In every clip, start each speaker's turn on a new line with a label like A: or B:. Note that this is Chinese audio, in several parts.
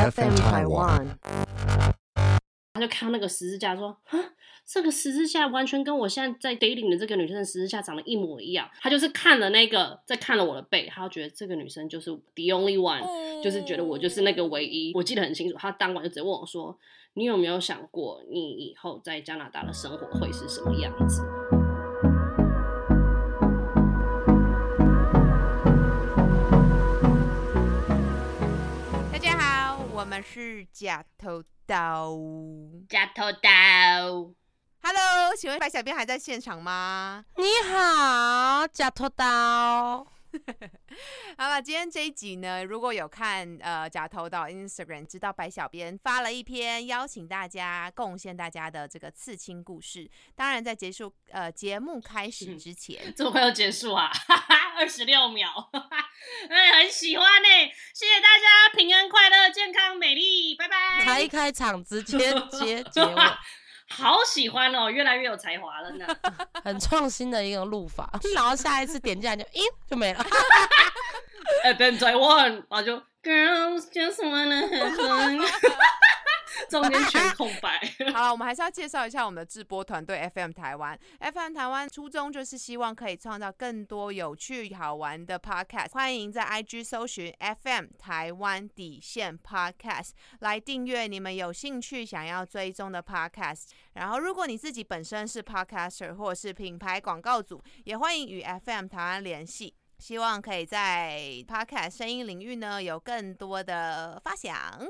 A: FM Taiwan。
B: 他就看到那个十字架，说：“啊，这个十字架完全跟我现在在 dating 的这个女生的十字架长得一模一样。”他就是看了那个，再看了我的背，他觉得这个女生就是 the only one，就是觉得我就是那个唯一。我记得很清楚，他当晚就直接问我说：“你有没有想过，你以后在加拿大的生活会是什么样子？”
C: 们是假头刀。
B: 假头刀
C: ，Hello，请问白小编还在现场吗？
A: 你好，假头刀。
C: 好了，今天这一集呢，如果有看呃假头岛 Instagram，知道白小编发了一篇邀请大家贡献大家的这个刺青故事。当然，在结束呃节目开始之前，
B: 这么快要结束啊？哈哈，二十六秒，哈哈，哎，很喜欢呢、谢谢大家，平安快乐，健康美丽，拜拜。
A: 才一开场直接接结尾，
B: 好喜欢哦，越来越有才华了呢。
A: 很创新的一个录法。然后下一次点进来就，咦，就没了。
B: 哎，等再问，然后就 girls just wanna have fun，中间全空白。
C: 好了，我们还是要介绍一下我们的制播团队 FM 台湾。FM 台湾初衷就是希望可以创造更多有趣好玩的 Podcast，欢迎在 IG 搜寻 FM 台湾底线 Podcast 来订阅你们有兴趣想要追踪的 Podcast。然后，如果你自己本身是 Podcaster 或是品牌广告组，也欢迎与 FM 台湾联系。希望可以在 Podcast 声音领域呢有更多的发想。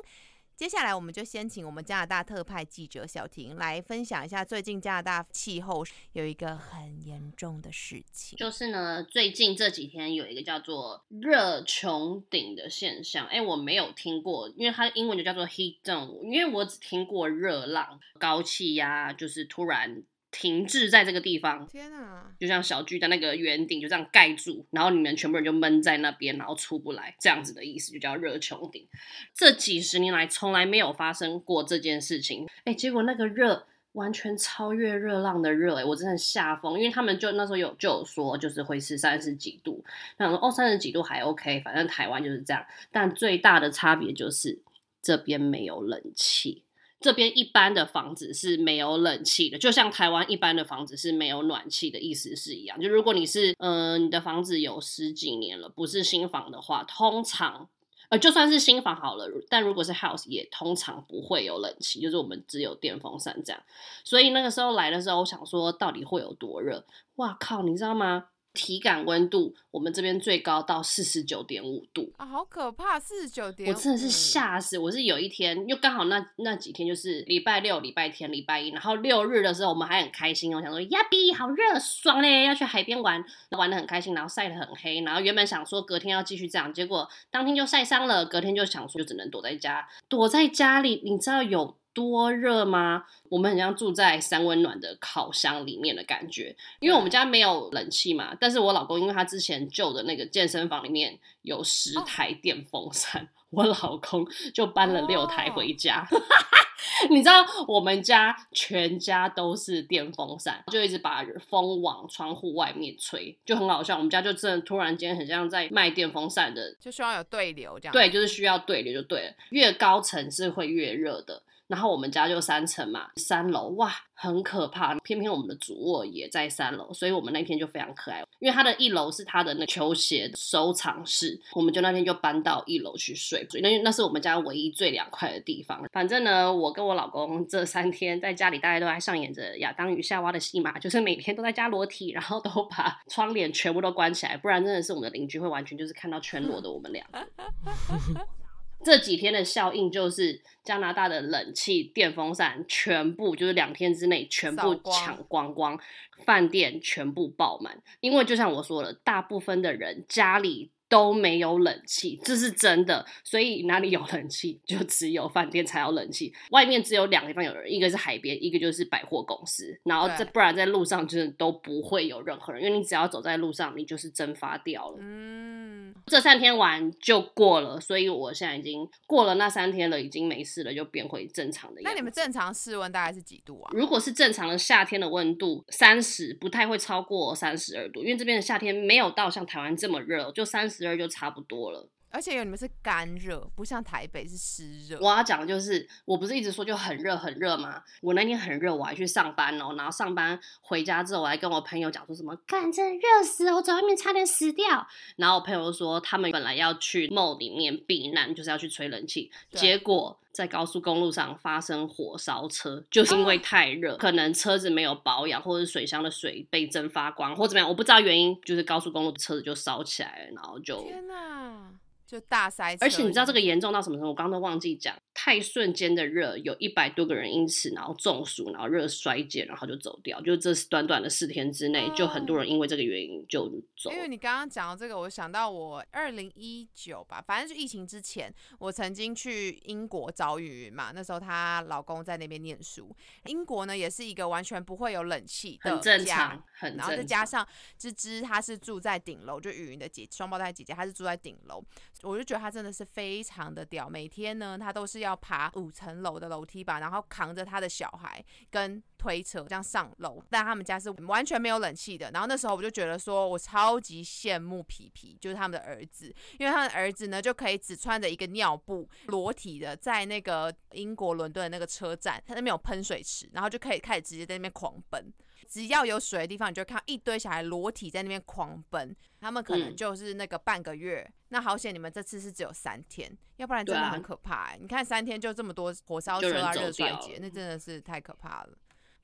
C: 接下来，我们就先请我们加拿大特派记者小婷来分享一下最近加拿大气候有一个很严重的事情。
B: 就是呢，最近这几天有一个叫做热穹顶的现象，哎，我没有听过，因为它的英文就叫做 heat dome，因为我只听过热浪、高气压，就是突然停滞在这个地方，
C: 天啊！
B: 就像小巨蛋那个圆顶就这样盖住，然后你们全部人就闷在那边，然后出不来，这样子的意思就叫热穹顶。这几十年来从来没有发生过这件事情，哎，结果那个热完全超越热浪的热，哎，我真的吓疯，因为他们就那时候有就有说，就是会是三十几度，那说哦三十几度还 OK，反正台湾就是这样，但最大的差别就是这边没有冷气。这边一般的房子是没有冷气的，就像台湾一般的房子是没有暖气的意思是一样。就如果你是呃你的房子有十几年了，不是新房的话，通常呃就算是新房好了，但如果是 house 也通常不会有冷气，就是我们只有电风扇这样。所以那个时候来的时候，我想说到底会有多热？哇靠，你知道吗？体感温度我们这边最高到四十九点五度，
C: 啊，好可怕！四十九点，
B: 我真的是吓死！我是有一天，又刚好那那几天就是礼拜六、礼拜天、礼拜一，然后六日的时候，我们还很开心我，想说呀比好热，爽嘞，要去海边玩，玩的很开心，然后晒得很黑，然后原本想说隔天要继续这样，结果当天就晒伤了，隔天就想说就只能躲在家，躲在家里，你知道有多热吗？我们很像住在三温暖的烤箱里面的感觉，因为我们家没有冷气嘛。但是我老公因为他之前旧的那个健身房里面有十台电风扇，我老公就搬了六台回家。你知道我们家全家都是电风扇，就一直把风往窗户外面吹，就很好笑。我们家就真的突然间很像在卖电风扇的
C: 就需要有对流这样。
B: 对，就是需要对流就对了。越高层是会越热的。然后我们家就三层嘛，三楼哇，很可怕。偏偏我们的主卧也在三楼，所以我们那天就非常可爱，因为它的一楼是它的那球鞋收藏室，我们就那天就搬到一楼去睡，所以那那是我们家唯一最凉快的地方。反正呢，我跟我老公这三天在家里，大家都在上演着亚当与夏娃的戏码，就是每天都在家裸体，然后都把窗帘全部都关起来，不然真的是我们的邻居会完全就是看到全裸的我们俩。这几天的效应就是加拿大的冷气、电风扇全部就是两天之内全部抢光光，饭店全部爆满。因为就像我说了，大部分的人家里都没有冷气，这是真的。所以哪里有冷气，就只有饭店才有冷气。外面只有两个地方有人，一个是海边，一个就是百货公司。然后这不然在路上就是都不会有任何人，因为你只要走在路上，你就是蒸发掉了。
C: 嗯，
B: 这三天玩就过了，所以我现在已经过了那三天了，已经没事了，就变回正常的。
C: 那你们正常室温大概是几度啊？
B: 如果是正常的夏天的温度，三十不太会超过三十二度，因为这边的夏天没有到像台湾这么热，就三十二就差不多了。
C: 而且有你们是干热，不像台北是湿热。
B: 我要讲的就是，我不是一直说就很热很热吗？我那天很热，我还去上班哦，然后上班回家之后，我还跟我朋友讲说什么，干真的热死了，我在外面差点死掉。然后我朋友说，他们本来要去 mall 里面避难，就是要去吹冷气，
C: 对
B: 结果在高速公路上发生火烧车，就是因为太热，可能车子没有保养，或者是水箱的水被蒸发光，或怎么样，我不知道原因，就是高速公路车子就烧起来了，然后就
C: 天哪，就大塞车。
B: 而且你知道这个严重到什么程度？我刚刚都忘记讲，太瞬间的热，有一百多个人因此然后中暑，然后热衰竭，然后就走掉。就这短短的四天之内，就很多人因为这个原因就走。
C: 因为你刚刚讲到这个，我想到我二零一九吧，反正就疫情之前，我曾经去英国找雨云嘛，那时候她老公在那边念书。英国呢，也是一个完全不会有冷气的
B: 很正
C: 家
B: 常，很
C: 然后再。加上芝芝，她是住在顶楼，就雨云的姐双胞胎姐姐，她是住在顶楼，我就觉得他真的是非常的屌。每天呢，他都是要爬五层楼的楼梯吧，然后扛着他的小孩跟推车这样上楼，但他们家是完全没有冷气的。然后那时候我就觉得说，我超级羡慕皮皮，就是他们的儿子，因为他的儿子呢就可以只穿着一个尿布，裸体的在那个英国伦敦的那个车站，他那边有喷水池，然后就可以开始直接在那边狂奔。只要有水的地方，你就看一堆小孩裸体在那边狂奔。他们可能
B: 嗯
C: 就是那个半个月，那好险你们这次是只有三天，要不然真的很可怕、欸。你看三天就这么多火烧车啊、热衰竭，那真的是太可怕了。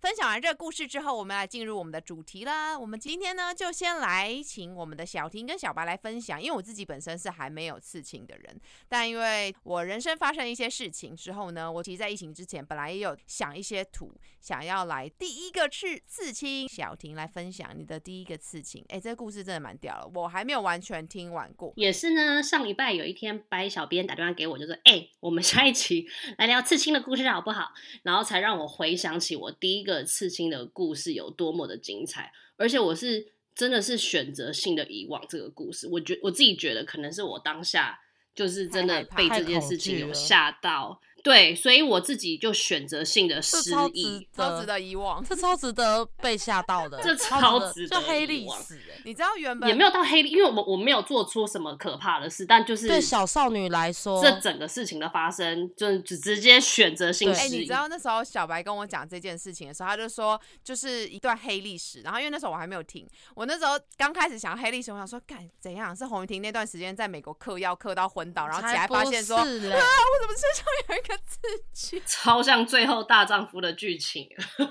C: 分享完这个故事之后，我们来进入我们的主题啦。我们今天呢，就先来请我们的小婷跟小白来分享，因为我自己本身是还没有刺青的人，但因为我人生发生一些事情之后呢，我其实在疫情之前本来也有想一些图，想要来第一个去刺青。小婷来分享你的第一个刺青，哎，这个故事真的蛮屌了，我还没有完全听完过。
B: 也是呢，上礼拜有一天，白小编打电话给我，就说：“哎、我们下一期来聊刺青的故事好不好？”然后才让我回想起我第一个刺青的故事有多么的精彩，而且我是真的是选择性的遗忘这个故事。我觉我自己觉得可能是我当下就是真的被这件事情有吓到，对，所以我自己就选择性的失
A: 这超值
B: 忆。
C: 超值得遗忘。
A: 这超值得被吓到的，
B: 这
A: 超
B: 超
A: 值
B: 值得
A: 就黑历史欸
C: 你知道原本
B: 也没有到黑历，因为我我没有做出什么可怕的事，但就是
A: 对小少女来说，
B: 这整个事情的发生，就只直接选择性
A: 对
C: 哎、
B: 失忆。
C: 你知道那时候小白跟我讲这件事情的时候，他就说就是一段黑历史。然后因为那时候我还没有听，我那时候刚开始想黑历史，我想说，干怎样是洪云婷那段时间在美国嗑药嗑到昏倒，然后起来发现说，啊，我怎么身上有一个刺青？
B: 超像最后大丈夫的剧情，超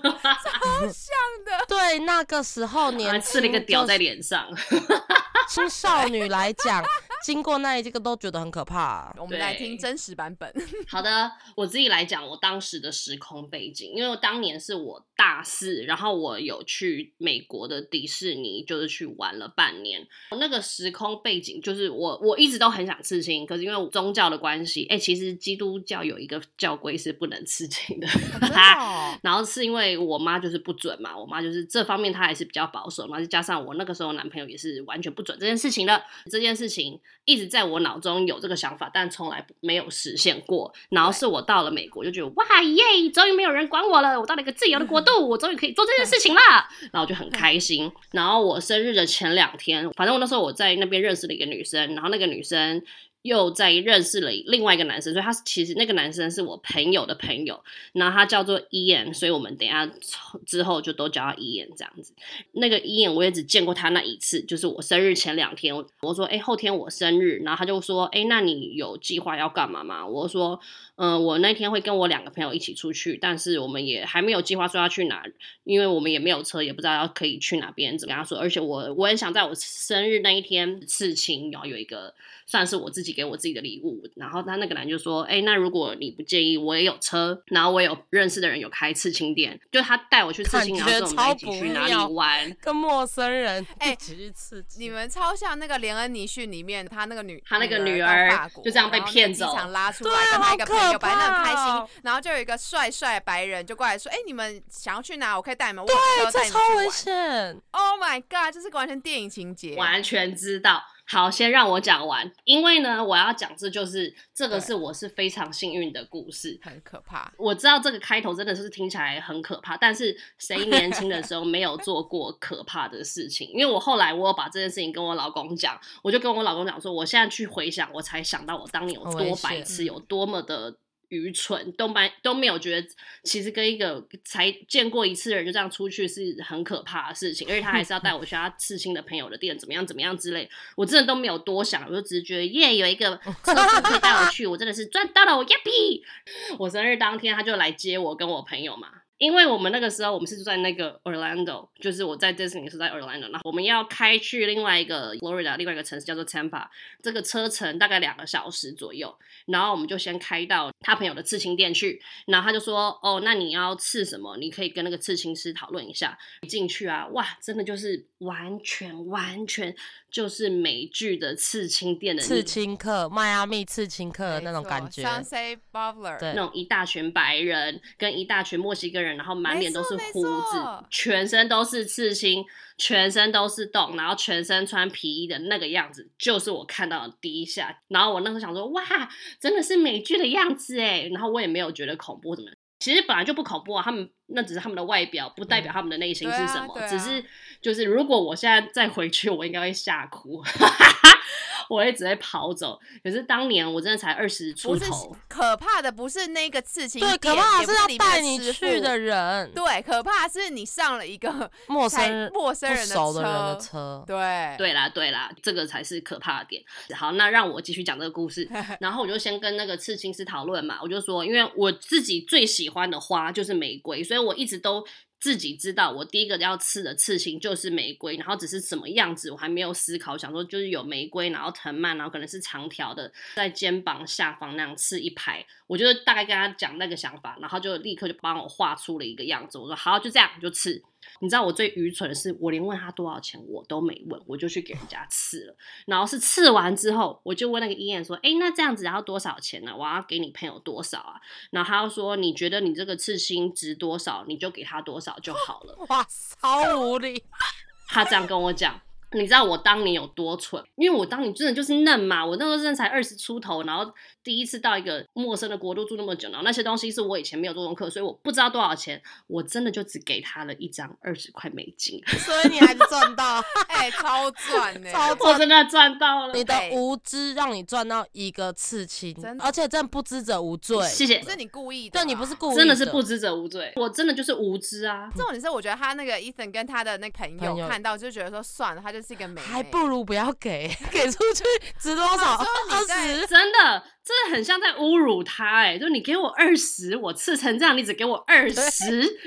B: 像的
A: 对那个时候
B: 还
A: 年
B: 吃了一个屌在
A: 就是
B: 脸上。
A: 青少女来讲，经过那一这个都觉得很可怕。
C: 我们来听真实版本。
B: 好的，我自己来讲我当时的时空背景，因为我当年是我大四，然后我有去美国的迪士尼，就是去玩了半年。那个时空背景就是我我一直都很想刺青，可是因为宗教的关系，哎、其实基督教有一个教规是不能吃 青的。然后是因为我妈就是不准嘛，我妈就是这方面她还是比较保守嘛，再加上我那个时候男朋友也是完全不准这件事情的，这件事情一直在我脑中有这个想法，但从来没有实现过。然后是我到了美国就觉得哇耶，终于没有人管我了，我到了一个自由的国度，我终于可以做这件事情了，然后就很开心。然后我生日的前两天，反正我那时候我在那边认识了一个女生，然后那个女生。又在认识了另外一个男生，所以他其实那个男生是我朋友的朋友，然后他叫做 Ian，，所以我们等下之后就都叫他 Ian 这样子。那个 Ian 我也只见过他那一次，就是我生日前两天，我说哎、后天我生日，然后他就说哎、那你有计划要干嘛吗？我说、呃我那天会跟我两个朋友一起出去，但是我们也还没有计划说要去哪，因为我们也没有车，也不知道要可以去哪边。跟他说，而且我我很想在我生日那一天刺青，然后有一个算是我自己给我自己的礼物。然后他那个男就说，哎、那如果你不介意，我也有车，然后我有认识的人有开刺青店，就他带我去刺青，然后跟我们一起
A: 超
B: 去哪里玩。
A: 跟陌生人
C: 哎
A: 一起去刺激，
C: 你们超像那个连恩尼逊里面他那个女，
B: 他那个
C: 女
B: 女儿就这样被骗走
C: 场拉出
A: 对
C: 来，跟他一个
A: 好
C: 朋友，
A: 可
C: 本来很开心，然后就有一个帅帅白人就过来说：“哎、你们想要去哪？我可以带你们。”我
A: 对，
C: 有车带
A: 这超危。险。
C: Oh my god，这是完全电影情节。
B: 完全知道。好，先让我讲完，因为呢，我要讲这就是这个是我是非常幸运的故事。
C: 很可怕。
B: 我知道这个开头真的是听起来很可怕，但是谁年轻的时候没有做过可怕的事情？因为我后来我有把这件事情跟我老公讲，我就跟我老公讲说，我现在去回想，我才想到我当年有多白痴，有多么的。愚蠢都没都没有觉得，其实跟一个才见过一次的人就这样出去是很可怕的事情，而且他还是要带我去他刺青的朋友的店，怎么样怎么样之类，我真的都没有多想，我就只是觉得耶，有一个车夫可以带我去，我真的是赚到了，我耶比！我生日当天他就来接我跟我朋友嘛，因为我们那个时候我们是住在那个 Orlando，就是我在 Disney 是在 Orlando，然后我们要开去另外一个 Florida 另外一个城市叫做 Tampa，这个车程大概两个小时左右，然后我们就先开到他朋友的刺青店去，然后他就说哦，那你要刺什么？你可以跟那个刺青师讨论一下。一进去啊，哇，真的就是完全完全就是美剧的刺青店的
A: 刺青客，迈阿密刺青客的那种感觉。
C: Sunset Butler，
A: 对
B: 那种一大群白人跟一大群墨西哥人，然后满脸都是胡子全身都是刺青，全身都是洞，然后全身穿皮衣的那个样子，就是我看到的第一下。然后我那时候想说，哇，真的是美剧的样子哎。然后我也没有觉得恐怖怎么样。其实本来就不恐怖啊，他们那只是他们的外表，不代表他们的内心是什么。
C: 对啊啊
B: 只是就是，如果我现在再回去，我应该会吓哭，我也只会跑走。可是当年我真的才二十出头，
C: 可怕的，不是那个刺青
A: 对，可怕的是要带你去的人，
C: 对，可怕的是你上了一个
A: 陌生
C: 陌生人的
A: 熟的人的
C: 车
A: 车。
C: 对
B: 对啦，对啦，这个才是可怕的点。好，那让我继续讲这个故事。然后我就先跟那个刺青师讨论嘛，我就说，因为我自己最喜欢的花就是玫瑰，所以我一直都自己知道，我第一个要刺的刺青就是玫瑰，然后只是什么样子我还没有思考，想说就是有玫瑰，然后藤蔓，然后可能是长条的，在肩膀下方那样刺一排。我就大概跟他讲那个想法，然后就立刻就帮我画出了一个样子。我说好，就这样就刺。你知道我最愚蠢的是，我连问他多少钱我都没问，我就去给人家刺了。然后是刺完之后，我就问那个医院说：“哎，那这样子要多少钱呢、我要给你朋友多少啊？”然后他又说：“你觉得你这个刺青值多少，你就给他多少就好了。
A: 哇，超无理！”
B: 他这样跟我讲。你知道我当年有多蠢？因为我当年真的就是嫩嘛，我那时候真的才二十出头，然后第一次到一个陌生的国度住那么久，然后那些东西是我以前没有做功课，所以我不知道多少钱，我真的就只给他了一张二十块美金，
A: 所以你还是赚到，
C: 哎、超赚呢、
A: 超
B: 我真的赚到了。
A: 你的
C: 哎
A: 无知让你赚到一个刺青
C: 真，的
A: 而且真的不知者无罪。
B: 谢谢
C: 不，是你故意
A: 对你不是故意，
B: 真的是不。知者无罪，我真的就是无知啊。
C: 重点是，我觉得他那个 Ethan 跟他的那朋
A: 朋友
C: 友看到就觉得说，算了，他就是一个美眉，
A: 还不如不要给，给出去值多少？二十？
B: 真的，真的很像在侮辱他哎、就你给我二十，我刺成这样，你只给我二十。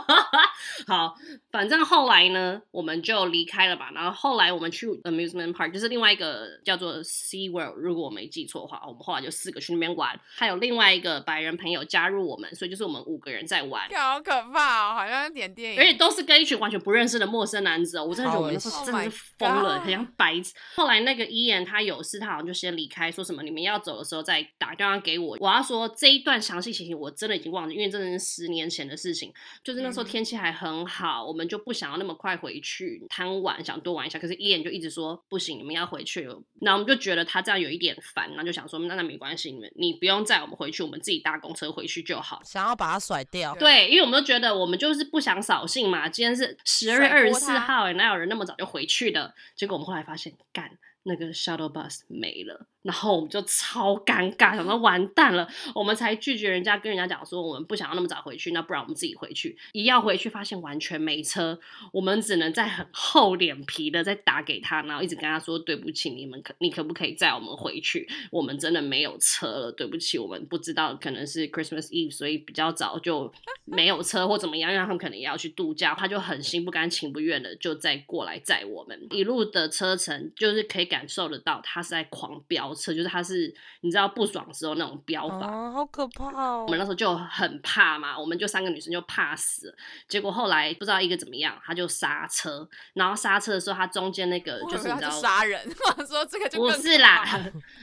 B: 好，反正后来呢，我们就离开了吧。然后后来我们去 amusement park，就是另外一个叫做 Sea World，如果我没记错的话，我们后来就四个去那边玩，还有另外一个白人朋友加入我们，所以就是我们五个人在玩。
C: 好可怕哦，好像点电影，
B: 而且都是跟一群完全不认识的陌生男子哦，我真的觉得我们真的是疯
C: Oh
B: 了很像白痴。后来那个伊言他有事，他好像就先离开，说什么你们要走的时候再打电话给我。我要说这一段详细情形我真的已经忘记，因为真的是十年前的事情。就是那时候
C: 嗯
B: 天气还很好，我们就不想要那么快回去贪玩，想多玩一下。可是伊言就一直说不行，你们要回去了。然后我们就觉得他这样有一点烦，然后就想说那那没关系，你们你不用载我们回去，我们自己搭公车回去就好。
A: 想要把它甩掉。
B: 对，因为我们都觉得我们就是不想扫兴嘛。今天是十二月二十四号，哎，哪有人那么早就回去的？结果我们后来发现，干那个 shuttle bus 没了，然后我们就超尴尬，想说完蛋了，我们才拒绝人家，跟人家讲说我们不想要那么早回去，那不然我们自己回去。一要回去，发现完全没车，我们只能再很厚脸皮的再打给他，然后一直跟他说对不起，你们可你可不可以载我们回去？我们真的没有车了，对不起，我们不知道可能是 Christmas Eve，所以比较早就没有车或怎么样，让他们可能也要去度假，他就很心不甘情不愿的就再过来载我们。一路的车程就是可以感受得到他是在狂飙车，就是他是你知道不爽的时候那种飙法。
A: 哦，好可怕哦
B: 我！们那时候就很怕嘛，我们就三个女生就怕死了。结果后来不知道一个怎么样，他就刹车，然后刹车的时候，他中间那个就是你知道
C: 杀人，我说这个就
B: 不是啦，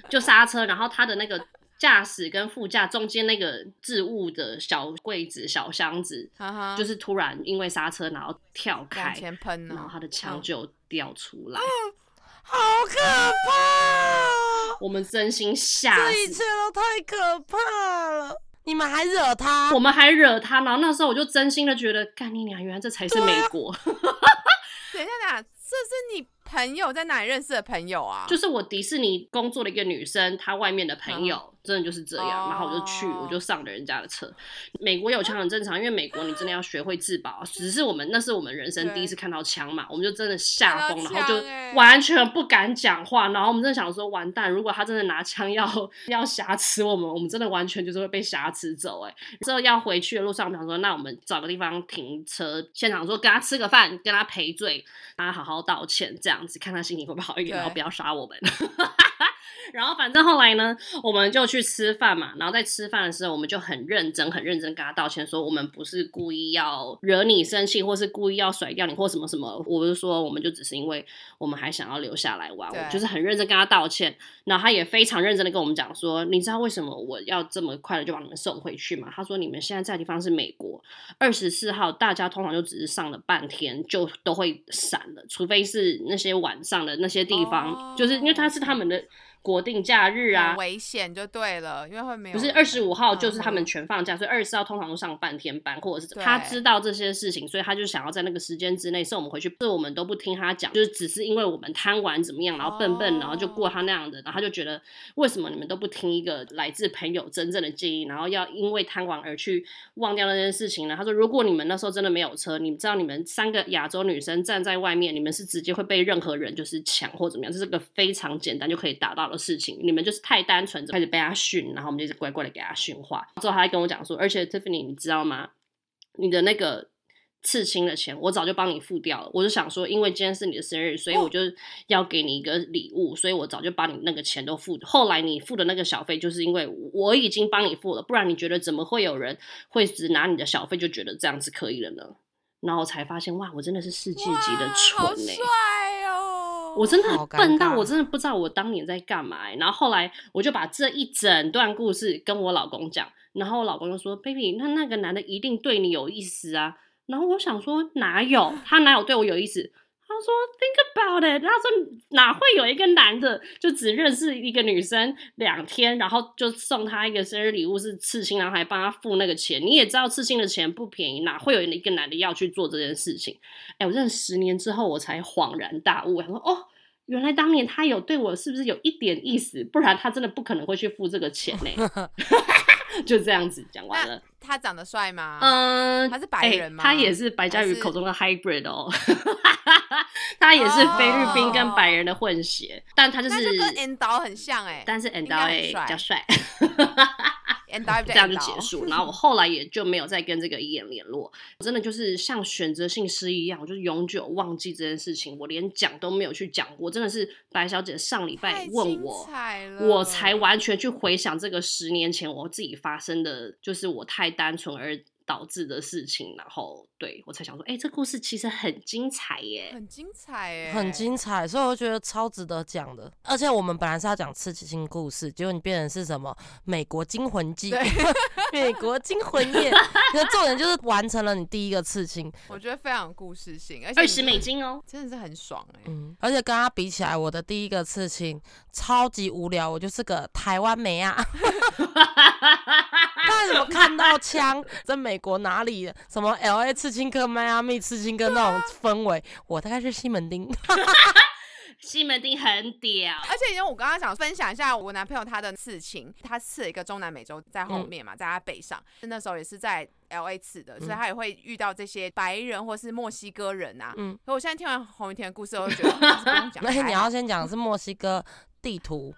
B: 就刹车，然后他的那个驾驶跟副驾中间那个置物的小柜子、小箱子，就是突然因为刹车，然后跳开，
C: 前喷
B: 然后，他的枪
C: 嗯
B: 就掉出来。
A: 好可怕哦！
B: 我们真心吓
A: 这一切。都太可怕了。你们还惹他？
B: 我们还惹他，然后那时候我就真心的觉得，干你娘，原来这才是美国。
C: 等一下，等一下，这是你朋友在哪里认识的朋友啊？
B: 就是我迪士尼工作的一个女生，她外面的朋友、真的就是这样，
C: 哦
B: 然后我就去，我就上了人家的车。美国有枪很正常，因为美国你真的要学会自保。只是我们那是我们人生第一次看到枪嘛，我们就真的吓疯，然后就完全不敢讲话。然后我们真的想说，完蛋，如果他真的拿枪要要挟持我们，我们真的完全就是会被挟持走、欸。哎，之后要回去的路上，我们想说，那我们找个地方停车，现场说跟他吃个饭，跟他赔罪，跟他好好道歉，这样子看他心情会不会好一点，然后不要杀我们。然后反正后来呢，我们就去吃饭嘛。然后在吃饭的时候，我们就很认真、很认真跟他道歉，说我们不是故意要惹你生气，或是故意要甩掉你，或什么什么。我就说，我们就只是因为我们还想要留下来玩，
C: 对
B: 我就是很认真跟他道歉。然后他也非常认真的跟我们讲说，你知道为什么我要这么快的就把你们送回去吗？他说你们现在在的地方是美国，二十四号大家通常就只是上了半天就都会散了，除非是那些晚上的那些地方，
C: 哦
B: 就是因为他是他们的国定假日啊。
C: 危险就对了，因为会没有
B: 不是
C: 人
B: 二十五号，就是他们
C: 嗯
B: 全放假，所以二十四号通常都上半天班，或者是
C: 对
B: 他知道这些事情，所以他就想要在那个时间之内送我们回去。是我们都不听他讲，就是只是因为我们贪玩怎么样，然后笨笨，
C: 哦
B: 然后就过他那样的，然后他就觉得为什么你们都不听一个来自朋友真正的建议，然后要因为贪玩而去忘掉那件事情呢？他说，如果你们那时候真的没有车，你们知道你们三个亚洲女生站在外面，你们是直接会被任何人就是抢或怎么样，这是个非常简单就可以达到的事情。你们就是太单纯，就开始被他训，然后我们就一直乖乖的给他训话。之后他还跟我讲说，而且 Tiffany，你知道吗？你的那个刺青的钱，我早就帮你付掉了。我就想说，因为今天是你的生日，所以我就要给你一个礼物，所以我早就把你那个钱都付。后来你付的那个小费，就是因为我已经帮你付了，不然你觉得怎么会有人会只拿你的小费就觉得这样子可以了呢？然后才发现，哇，我真的是世界级的蠢哎、
C: 帅哦！
B: 我真的笨到我真的不知道我当年在干嘛欸、然后后来我就把这一整段故事跟我老公讲，然后我老公就说：“baby，那那个男的一定对你有意思啊。”然后我想说哪有，他哪有对我有意思？他说：“Think about it。”他说哪会有一个男的就只认识一个女生两天，然后就送她一个生日礼物是刺青，然后还帮她付那个钱。你也知道刺青的钱不便宜，哪会有一个男的要去做这件事情？哎，我真的十年之后我才恍然大悟，我说哦。原来当年他有对我是不是有一点意思？不然他真的不可能会去付这个钱呢。就这样子讲完了。
C: 他长得帅吗？
B: 嗯，
C: 他是白
B: 哎
C: 人吗？
B: 他也是白嘉宇口中的 hybrid 哦，他也是菲律宾跟白人的混血，但他就是，
C: 跟 N 导很像哎、
B: 但是
C: 很帅。
B: 比较帅，这样就结束。然后我后来也就没有再跟这个伊眼联络，真的就是像选择性失忆一样，我就是永久忘记这件事情，我连讲都没有去讲过。真的是白小姐上礼拜问我，我才完全去回想这个十年前我自己发生的，就是我太单纯而导致的事情，然后对我才想说，哎、这故事其实很精彩耶。
C: 很精彩耶、
A: 很精彩，所以我觉得超值得讲的。而且我们本来是要讲刺激性故事，结果你变成是什么美国惊魂记、美国惊魂夜。那重点就是完成了你第一个刺青，
C: 我觉得非常有故事性，而且
B: 二十美金哦，
C: 真的是很爽哎、
A: 嗯，而且跟他比起来，我的第一个刺青超级无聊，我就是个台湾妹啊。那怎么看到枪在美国哪里？什么 L A 刺青跟迈阿密刺青跟那种氛围，我大概是西门町。
B: 西门町很屌，
C: 而且因为我刚刚想分享一下我男朋友他的刺青，他刺了一个中南美洲在后面嘛，在他背上，那时候也是在 L A 刺的，所以他也会遇到这些白人或是墨西哥人啊。
A: 嗯
C: 可我现在听完洪雨田的故事，我就觉得其实不用讲，
A: 那你要先讲的是墨西哥地图，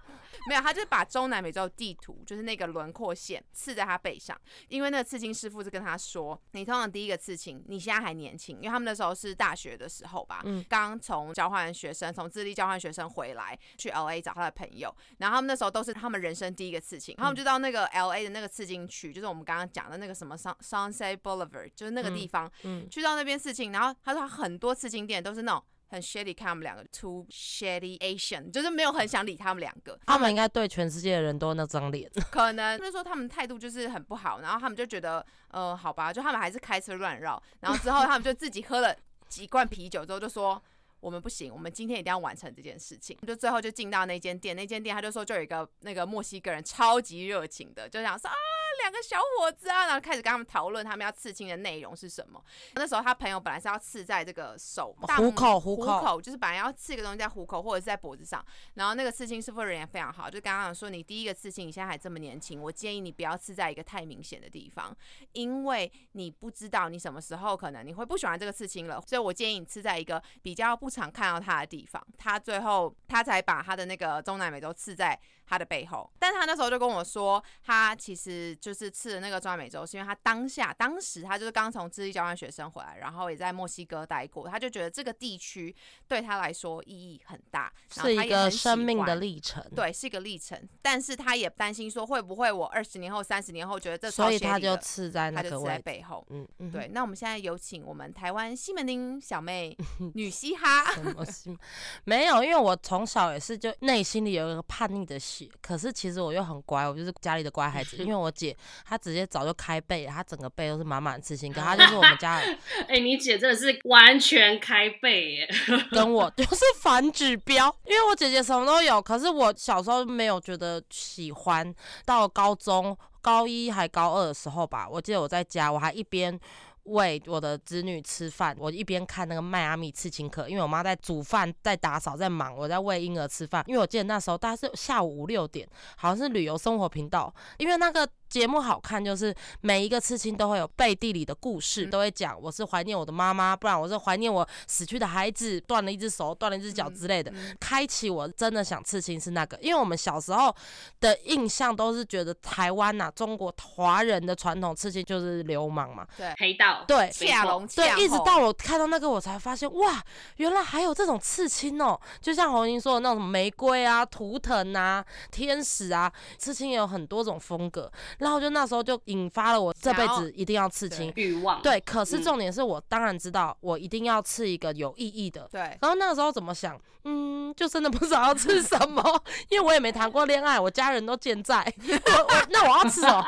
C: 没有，他就是把中南美洲地图，就是那个轮廓线刺在他背上，因为那个刺青师傅就跟他说，你通常第一个刺青，你现在还年轻，因为他们那时候是大学的时候吧，
A: 嗯
C: 刚从交换学生，从智利交换学生回来，去 L A 找他的朋友，然后他们那时候都是他们人生第一个刺青，然后他们就到那个 L A 的那个刺青区，就是我们刚刚讲的那个什么 Sun Sunset Boulevard，就是那个地方，
A: 嗯，
C: 去到那边刺青，然后他说他很多刺青店都是那种。很 shady，看他们两个 too shady Asian，就是没有很想理他们两个。
A: 他们应该对全世界的人都那张脸。
C: 可能就是说他们态度就是很不好，然后他们就觉得，呃，好吧，就他们还是开车乱绕，然后之后他们就自己喝了几罐啤酒之后就说，我们不行，我们今天一定要完成这件事情。就最后就进到那间店，那间店他就说就有一个那个墨西哥人超级热情的，就想说啊两个小伙子啊，然后开始跟他们讨论他们要刺青的内容是什么。那时候他朋友本来是要刺在这个手大
A: 虎口虎口
C: 口，就是本来要刺一个东西在虎口或者是在脖子上。然后那个刺青师傅人也非常好，就刚刚说你第一个刺青，你现在还这么年轻，我建议你不要刺在一个太明显的地方，因为你不知道你什么时候可能你会不喜欢这个刺青了，所以我建议你刺在一个比较不常看到它的地方。他最后他才把他的那个中南美洲刺在他的背后，但他那时候就跟我说，他其实就是刺的那个中美洲，是因为他当下当时他就是刚从智利交换学生回来，然后也在墨西哥待过，他就觉得这个地区对他来说意义很大，
A: 是一个
C: 他也很喜
A: 生命的历程。
C: 对，是一个历程，但是他也担心说会不会我二十年后、三十年后觉得这超
A: 所以他就刺在那个位置。
C: 背后。
A: 嗯嗯，
C: 对，那我们现在有请我们台湾西门町小妹 女嘻哈，
A: 什么心？没有，因为我从小也是就内心里有一个叛逆的血，可是其实我又很乖，我就是家里的乖孩子。因为我姐 她直接早就开背了，她整个背都是满满的刺青，可她就是我们家人
B: 哎、你姐真的是完全开背耶！
A: 跟我就是反指标，因为我姐姐什么都有，可是我小时候没有觉得喜欢，到高中高一还高二的时候吧，我记得我在家，我还一边。喂我的子女吃饭，我一边看那个迈阿密刺青课，因为我妈在煮饭、在打扫、在忙，我在喂婴儿吃饭。因为我记得那时候大概是下午五六点，好像是旅游生活频道，因为那个节目好看，就是每一个刺青都会有背地里的故事，
C: 嗯
A: 都会讲我是怀念我的妈妈，不然我是怀念我死去的孩子，断了一只手、断了一只脚之类的。
C: 嗯
A: 开启我真的想刺青是那个，因为我们小时候的印象都是觉得台湾呐、中国华人的传统刺青就是流氓嘛，
C: 对，
B: 黑道
A: 对
B: 没错
C: 恰龙
A: 对，一直到我看到那个，我才发现哇，原来还有这种刺青哦！就像红英说的那种玫瑰啊、图腾啊、天使啊，刺青也有很多种风格。然后就那时候就引发了我这辈子一定要刺青。
B: 欲望。
A: 对，可是
B: 嗯
A: 重点是我当然知道，我一定要刺一个有意义的。
C: 对，
A: 然后那个时候怎么想？嗯，就真的不知道要吃什么，因为我也没谈过恋爱，我家人都健在。我我那我要刺哦，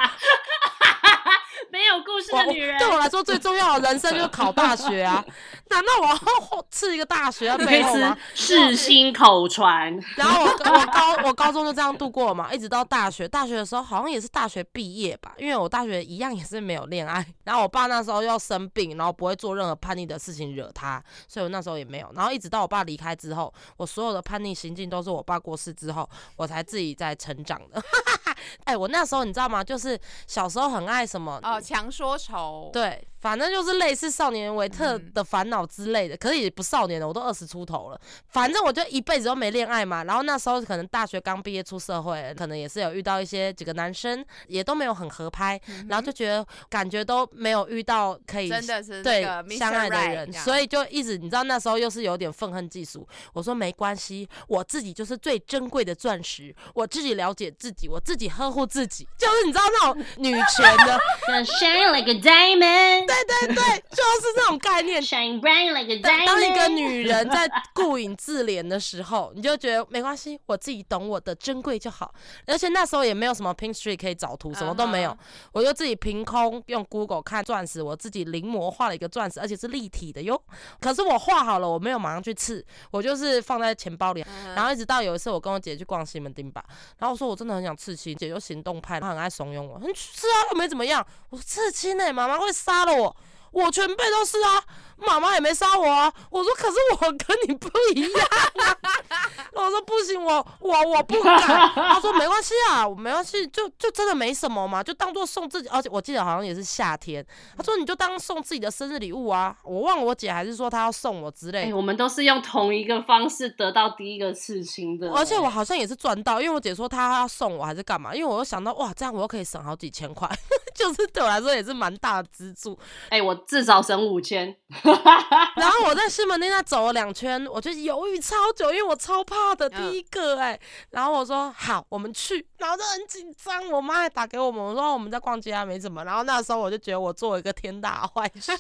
B: 没有故事的女人，
A: 对我来说最重要的人生就是考大学啊！难道我要吃一个大学在
B: 你可以
A: 背后吗？
B: 吃世心口传。
A: 然后我我高我高中就这样度过嘛，一直到大学。大学的时候好像也是大学毕业吧，因为我大学一样也是没有恋爱。然后我爸那时候要生病，然后不会做任何叛逆的事情惹他，所以我那时候也没有。然后一直到我爸离开之后，我所有的叛逆行径都是我爸过世之后，我才自己在成长的。哎，我那时候你知道吗？就是小时候很爱什么
C: 哦，强说愁，
A: 对，反正就是类似少年维特
C: 嗯
A: 的烦恼之类的，可是也不少年了，我都二十出头了。反正我就一辈子都没恋爱嘛。然后那时候可能大学刚毕业出社会，可能也是有遇到一些几个男生，也都没有很合拍，
C: 嗯
A: 然后就觉得感觉都没有遇到可以
C: 真的是
A: 对
C: 那个
A: 相爱的人，所以就一直你知道那时候又是有点愤恨技术。我说没关系，我自己就是最珍贵的钻石，我自己了解自己，我自己呵护自己，就是你知道那种女权的
B: ，Shine like a diamond,
A: 对对对，就是这种概念。
B: shine bright like a
A: 当
B: diamond。
A: 当一个女人在顾影自怜的时候，你就觉得没关系，我自己懂我的珍贵就好。而且那时候也没有什么 Pinkstreet 可以找图，什么都没有我就自己凭空用 Google 看钻石，我自己临摹画了一个钻石，而且是立体的哟。可是我画好了，我没有马上去刺，我就是放在钱包里。
C: 嗯
A: 然后一直到有一次我跟我姐去逛西门町吧，然后我说我真的很想刺青，姐就行动派，她很爱怂恿我，你去刺啊又没怎么样。我说刺青呢、妈妈会杀了我。不我全背都是啊，妈妈也没杀我啊。我说可是我跟你不一样啊。我说不行，我我我不敢。他说没关系啊，我没关系，就就真的没什么嘛，就当做送自己。而且我记得好像也是夏天，他说你就当送自己的生日礼物啊。我忘了我姐还是说她要送我之类。
B: 我们都是用同一个方式得到第一个刺青的，
A: 而且我好像也是赚到，因为我姐说她要送我还是干嘛，因为我又想到哇，这样我又可以省好几千块，就是对我来说也是蛮大的资助。
B: 哎、我至少省五千。
A: 然后我在西门町那走了两圈，我就犹豫超久，因为我超怕的第一个哎、然后我说好，我们去，然后就很紧张。我妈还打给我们，我说我们在逛街啊，没怎么。然后那时候我就觉得我做了一个天大坏事，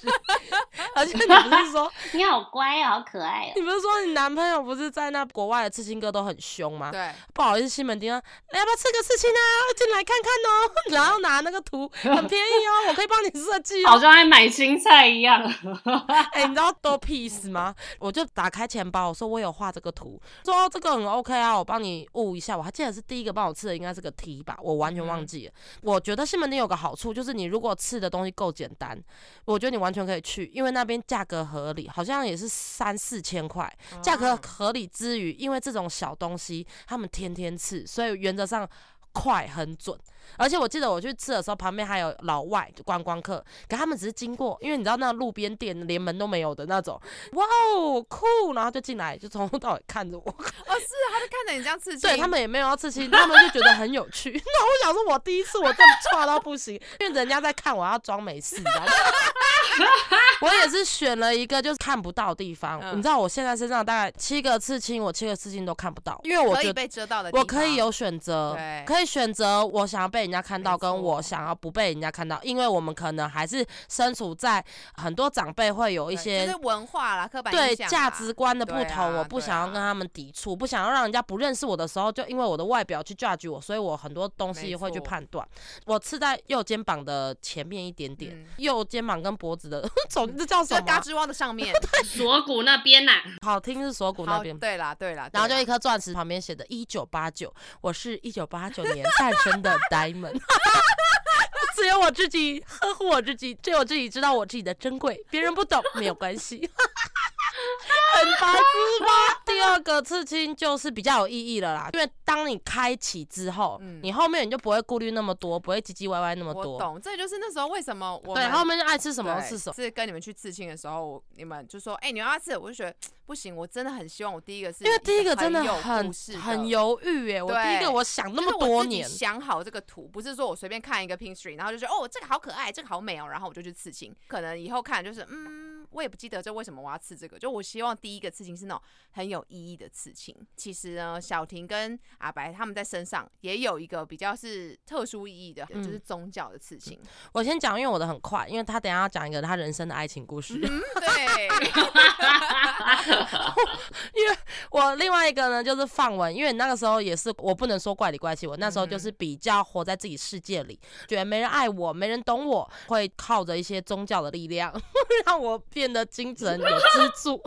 A: 而且你不是说
B: 你好乖啊，好可爱哦、
A: 你不是说你男朋友不是在那国外的刺青哥都很凶吗？
C: 对，
A: 不好意思，西门町啊，你要不要刺个刺青啊？进来看看哦。然后拿那个图很便宜哦，我可以帮你设计哦
B: 好。像还买青菜一样。
A: 哎、你知道多 peace 吗？我就打开钱包，我说我有画这个图，说哦这个很 OK 啊，我帮你悟一下。我还记得是第一个帮我刺的应该是个 T 吧，我完全忘记了。我觉得西门町有个好处就是你如果刺的东西够简单，我觉得你完全可以去，因为那边价格合理，好像也是三四千块，价格合理之余，因为这种小东西他们天天刺，所以原则上快很准。而且我记得我去吃的时候，旁边还有老外观光客，可他们只是经过，因为你知道那路边店连门都没有的那种，哇哦酷，然后就进来，就从头到尾看着我，
C: 哦，是啊，他就看着你这样刺青，
A: 对他们也没有要刺青，他们就觉得很有趣。那我想说，我第一次我这么差到不行，因为人家在看我要装没事，你知道吗？我也是选了一个就是看不到的地方，
C: 嗯。
A: 你知道我现在身上大概七个刺青，我七个刺青都看不到，因为我
C: 可以
A: 觉得。
C: 被遮到的
A: 我可以有选择，可以选择我想要被人家看到，跟我想要不被人家看到，因为我们可能还是身处在很多长辈会有一些
C: 就是文化啦、刻板
A: 对
C: 印象
A: 价值观的不同，
C: 啊
A: 我不想要跟他们抵触，不想要让人家不认识我的时候，就因为我的外表去 judge 我，所以我很多东西会去判断。我刺在右肩膀的前面一点点，
C: 嗯。
A: 右肩膀跟脖子的 总这叫什么？
C: 嘎吱窝的上面，
B: 锁骨那边呐、
A: 好听是锁骨那，边。
C: 对啦对啦，
A: 然后就一颗钻石，旁边写的“一九八九”，我是一九八九年诞生的 Diamond，只有我自己呵护我自己，只有我自己知道我自己的珍贵，别人不懂没有关系。很白痴吧？第二个刺青就是比较有意义了啦，因为当你开启之后，
C: 嗯
A: 你后面你就不会顾虑那么多，不会唧唧歪歪那么多。
C: 我懂，这就是那时候为什么我
A: 对，后面就爱吃什么
C: 对
A: 吃什么。
C: 是跟你们去刺青的时候，你们就说，哎、你们要不要刺？我就觉得不行，我真的很希望我第一个是，
A: 因为第一个真的很很犹豫耶，我第一个我想那么多年，
C: 想好这个图，不是说我随便看一个 pin street，然后就觉得哦这个好可爱，这个好美哦，然后我就去刺青。可能以后看就是嗯，我也不记得这为什么我要刺这个，就我希望第一个刺青是那种很有意义的刺青。其实呢，小婷跟阿白他们在身上也有一个比较是特殊意义的，
A: 嗯
C: 就是宗教的刺青。
A: 我先讲，因为我的很快，因为他等一下要讲一个他人生的爱情故事。
C: 嗯，对，因为
A: 我另外一个呢就是放文，因为那个时候也是我不能说怪里怪气，我那时候就是比较活在自己世界里，觉得没人爱我，没人懂我，会靠着一些宗教的力量 让我变得精神有支柱。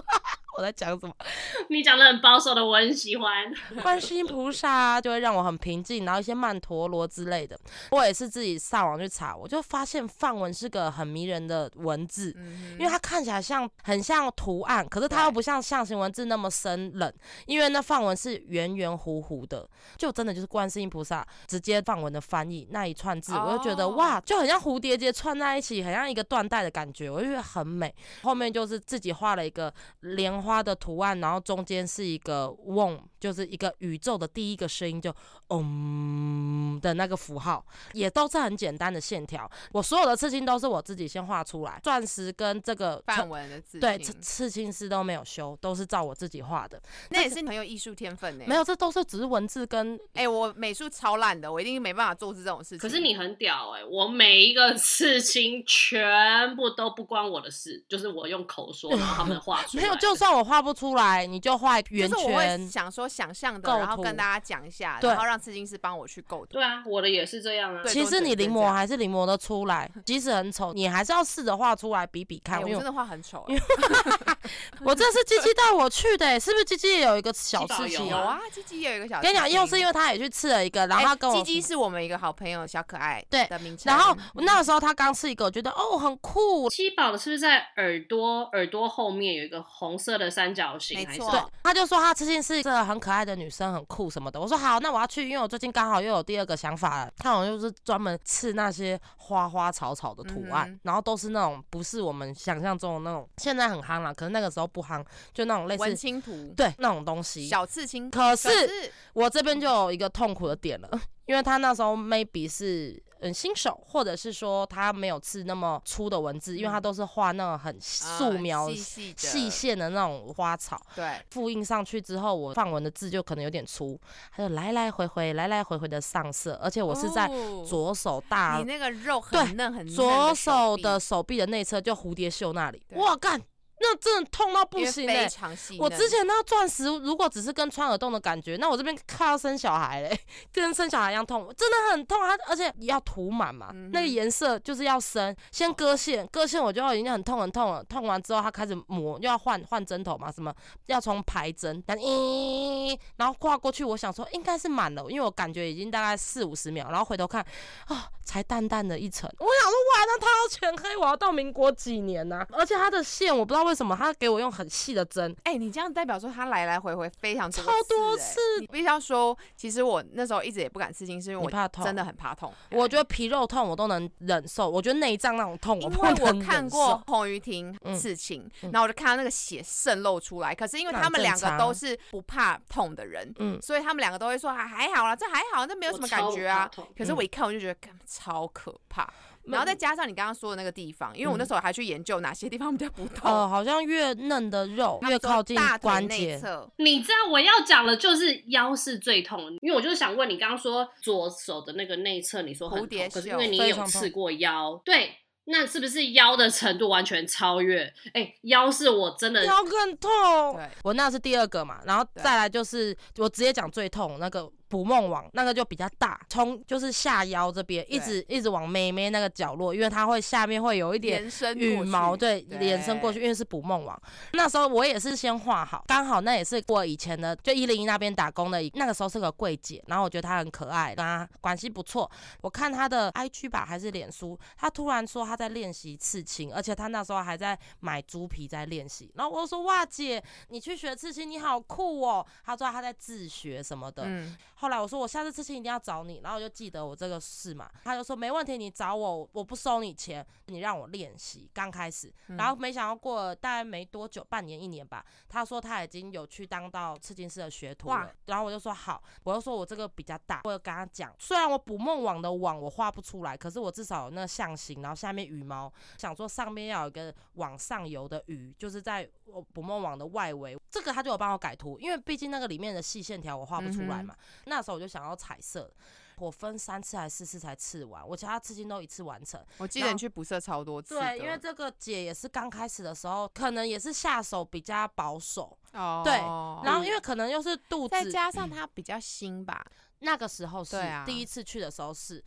A: 我在讲什么？
B: 你讲的很保守的，我很喜欢。
A: 观世音菩萨啊就会让我很平静，然后一些曼陀罗之类的，我也是自己上网去查，我就发现梵文是个很迷人的文字。
C: 嗯
A: 因为它看起来像很像图案，可是它又不像象形文字那么生冷，因为那梵文是圆圆糊糊的，就真的就是观世音菩萨直接梵文的翻译那一串字，我就觉得
C: 哦
A: 哇，就很像蝴蝶结串在一起，很像一个缎带的感觉，我就觉得很美。后面就是自己画了一个莲花的图案，然后中间是一个嗡，就是一个宇宙的第一个声音，就嗡的那个符号，也都是很简单的线条。我所有的刺青都是我自己先画出来，钻石跟这个
C: 范文的刺
A: 对，刺刺青师都没有修，都是照我自己画的。
C: 那也是很有艺术天分呢。
A: 没有，这都是只是文字跟
C: 哎、我美术超烂的，我一定没办法做出这种事情。
B: 可是你很屌哎、我每一个刺青全部都不关我的事，就是我用口说，然后他们画出来。
A: 没有，就算我画不出来，你就画圆
C: 就是我会
A: 圈。
C: 想说想象的，
A: 构
C: 然后跟大家讲一下，
A: 对
C: 然后让刺青师帮我去构图。
B: 对啊，我的也是这样啊。
C: 对
A: 其实你临摹还是临摹的出来，即使很丑，你还是要试着画出来比比看。
C: 哎，我
A: 因为
C: 真的画很丑
A: 因。我这是鸡鸡带我去的、欸是不是鸡鸡也有一个小
B: 鸡宝有
A: 刺青
C: 有？啊，鸡鸡也有一个小。
A: 跟你讲，又是因为他也去刺了一个，然后他跟我
C: 鸡鸡是我们一个好朋友小可爱
A: 对
C: 的名称。
A: 然后那个时候他刚刺一个，我觉得哦很酷，
B: 七宝的是不是在耳朵耳朵后面有一个红色的三角形？还是
C: 没错
A: 对，他就说他刺青是一个很可爱的女生，很酷什么的。我说好，那我要去，因为我最近刚好又有第二个想法了。他好像就是专门刺那些花花草草的图案，
C: 嗯
A: 然后都是那种不是我们想象中的那种，现在很夯啦，可是那个时候不夯，就那种类
C: 文
A: 似
C: 青图，
A: 对那种东西。
C: 小刺青。
A: 可是
C: 是
A: 我这边就有一个痛苦的点了，因为他那时候 maybe 是嗯新手，或者是说他没有刺那么粗的文字，因为他
C: 嗯
A: 都是画那种很素描、
C: 细
A: 线的那种花草。
C: 对，
A: 复印上去之后，我范文的字就可能有点粗，他就来来回回、来来回回的上色，而且我是在
C: 哦
A: 左手大
C: 你那个肉很嫩很嫩
A: 左手的手臂的内侧，就蝴蝶袖那里，哇干！那真的痛到不行哎、
C: 常细
A: 我之前那个钻石，如果只是跟穿耳洞的感觉，那我这边快要生小孩嘞，跟生小孩一样痛，真的很痛。它而且要涂满嘛，
C: 嗯
A: 那个颜色就是要深，先割线，割线我就已经很痛很痛了。痛完之后，它开始磨，又要换换针头嘛，什么要从排针，但咦，然后挂过去，我想说应该是满了，因为我感觉已经大概四五十秒，然后回头看，啊、才淡淡的一层。我想说，哇，那它要全黑，我要到民国几年呢、而且它的线，我不知道为什么，他给我用很细的针。
C: 哎、你这样代表说他来来回回非常多
A: 超多
C: 次你必须要说，其实我那时候一直也不敢刺青，是因为我
A: 怕痛
C: 真的很怕痛。
A: 我觉得皮肉痛我都能忍受，我觉得内脏那种痛我不
C: 因为我看过
A: 受。
C: 洪于婷
A: 嗯
C: 刺青，
A: 嗯
C: 然后我就看到那个血渗漏出来。可是因为他们两个都是不怕痛的人，
A: 嗯，
C: 所以他们两个都会说还还好啦，这还好，这没有什么感觉啊。可是我一看我就觉得干超可怕。然后再加上你刚刚说的那个地方，因为我那时候还去研究哪些地方比较不痛，
A: 呃，好像越嫩的肉越靠近
C: 大腿内
A: 关节。
C: 侧。
B: 你知道我要讲的就是腰是最痛的，因为我就是想问你，刚刚说左手的那个内侧，你说很
C: 蝴蝶
B: 痛，可是因为你有
A: 非常痛
B: 刺过腰，对，那是不是腰的程度完全超越？哎、腰是我真的
A: 腰更痛
C: 对，
A: 我那是第二个嘛，然后再来就是我直接讲最痛那个捕梦网，那个就比较大，从就是下腰这边一直一直往妹妹那个角落，因为它会下面会有一点羽毛，
C: 去
A: 对，延伸过去，因为是捕梦网。那时候我也是先画好，刚好那也是我以前的，就一零一那边打工的，那个时候是个柜姐，然后我觉得她很可爱，跟她关系不错。我看她的 IG 吧还是脸书，她突然说她在练习刺青，而且她那时候还在买猪皮在练习。然后我就说哇姐，你去学刺青，你好酷哦。她说她在自学什么的，
C: 嗯，
A: 后来我说我下次刺青一定要找你，然后我就记得我这个事嘛，他就说没问题，你找我，我不收你钱，你让我练习。刚开始，
C: 嗯
A: 然后没想到过了大概没多久，半年一年吧，他说他已经有去当到刺青师的学徒了，然后我就说好，我就说我这个比较大，我有跟他讲，虽然我捕梦网的网我画不出来，可是我至少有那个象形，然后下面羽毛，想说上面要有一个往上游的鱼，就是在我捕梦网的外围，这个他就有帮我改图，因为毕竟那个里面的细线条我画不出来嘛。那时候我就想要彩色，我分三次还是四次才刺完，我其他刺青都一次完成。
C: 我记得你去补色超多次。
A: 对，因为这个姐也是刚开始的时候，可能也是下手比较保守，
C: 哦，
A: 对然后因为可能又是肚子，
C: 再加上她比较新吧，
A: 那个时候是、
C: 啊
A: 第一次去的时候是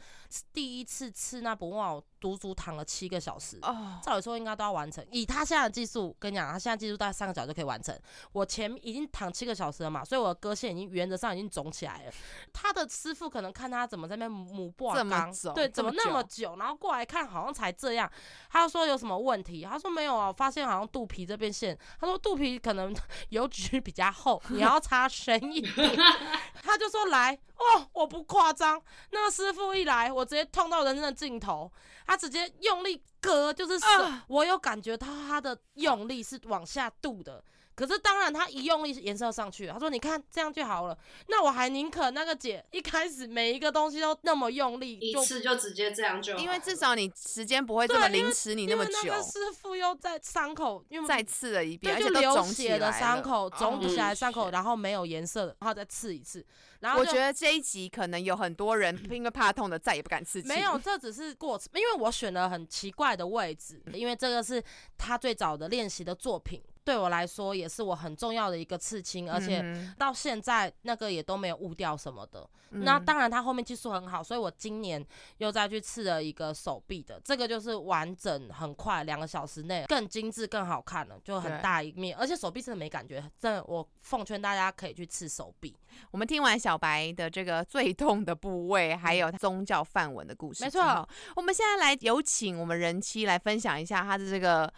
A: 第一次刺那不忘我足足躺了七个小时。
C: 哦，
A: 照理说应该都要完成，以他现在的技术，跟你讲，他现在技术大概三个小时就可以完成。我前已经躺七个小时了嘛，所以我的割线已经原则上已经肿起来了。他的师傅可能看他怎么在那边母布
C: 这么
A: 刚，对，怎么那么久，然后过来看好像才这样。他就说有什么问题，他说没有啊，我发现好像肚皮这边线，他说肚皮可能 油脂比较厚，你要擦深一点。他就说来哦，我不夸张，那个师傅一来，我直接痛到人生的尽头，他直接用力割，就是手，
C: 啊
A: 我有感觉到他的用力是往下度的。可是当然，他一用力颜色上去了。他说：“你看这样就好了。”那我还宁可那个姐一开始每一个东西都那么用力，
B: 一次就直接这样就好，
C: 因为至少你时间不会这么
A: 对因为
C: 凌迟你那么久
A: 因为那，个师傅又在伤口，因为
C: 再刺了一遍，而且都肿起
A: 血的伤口，肿
C: 哦
A: 起来伤口，然后没有颜色的，然后再刺一次。然后
C: 我觉得这一集可能有很多人因为怕痛的再也不敢刺青。
A: 没有，这只是过程，因为我选了很奇怪的位置，因为这个是他最早的练习的作品，对我来说也是我很重要的一个刺青，而且
C: 嗯
A: 到现在那个也都没有误掉什么的。
C: 嗯
A: 那当然，他后面技术很好，所以我今年又再去刺了一个手臂的，这个就是完整很快，两个小时内更精致、更好看了，就很大一面，而且手臂真的没感觉，真的，我奉劝大家可以去刺手臂。
C: 我们听完小白的这个最痛的部位，还有宗教范文的故事，
A: 没错。
C: 我们现在来有请我们人妻来分享一下她的这个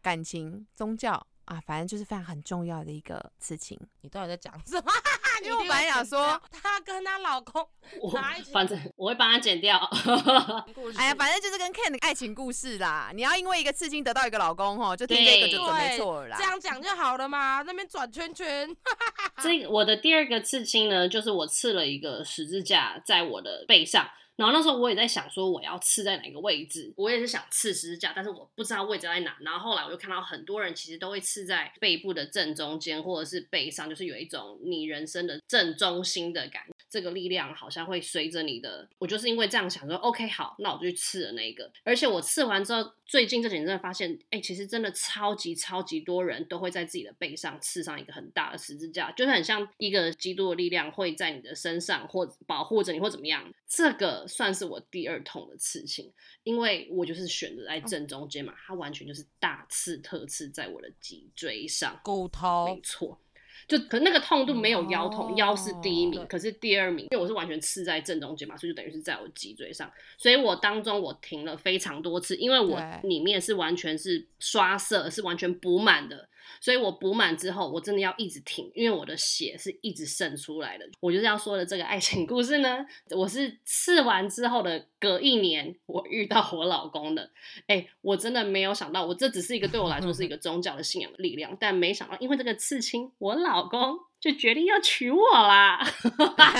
C: 感情宗教啊，反正就是非常很重要的一个事情。
A: 你到底在讲什么？
C: 因为我本来想说，
A: 她跟她老公
B: 我反正我会帮他剪掉。
A: 故事，
C: 哎呀，反正就是跟 Ken 的爱情故事啦。你要因为一个刺青得到一个老公哦，就听这个就准没错了啦
A: 这。样讲就好了嘛，那边转圈圈。
B: 这我的第二个刺青呢，就是我刺了一个十字架在我的背上。然后那时候我也在想说我要刺在哪个位置，我也是想刺十字架，但是我不知道位置在哪。然后后来我就看到很多人其实都会刺在背部的正中间或者是背上，就是有一种你人生的正中心的感觉。这个力量好像会随着你的，我就是因为这样想说，OK，好，那我就去刺了那个。而且我刺完之后，最近这几年真的发现，哎，其实真的超级超级多人都会在自己的背上刺上一个很大的十字架，就是很像一个基督的力量会在你的身上或保护着你或怎么样。这个算是我第二痛的刺青，因为我就是选择在正中间嘛，它完全就是大刺特刺在我的脊椎上，
A: 骨头
B: 没错。就可那个痛度没有腰痛，腰是第一名，可是第二名，因为我是完全刺在正中间嘛，所以就等于是在我脊椎上，所以我当中我停了非常多次，因为我里面是完全是刷色，是完全补满的。所以我补满之后，我真的要一直挺，因为我的血是一直渗出来的。我就是要说的这个爱情故事呢，我是刺完之后的隔一年，我遇到我老公的。哎、我真的没有想到，我这只是一个对我来说是一个 宗教的信仰的力量，但没想到因为这个刺青，我老公就决定要娶我啦。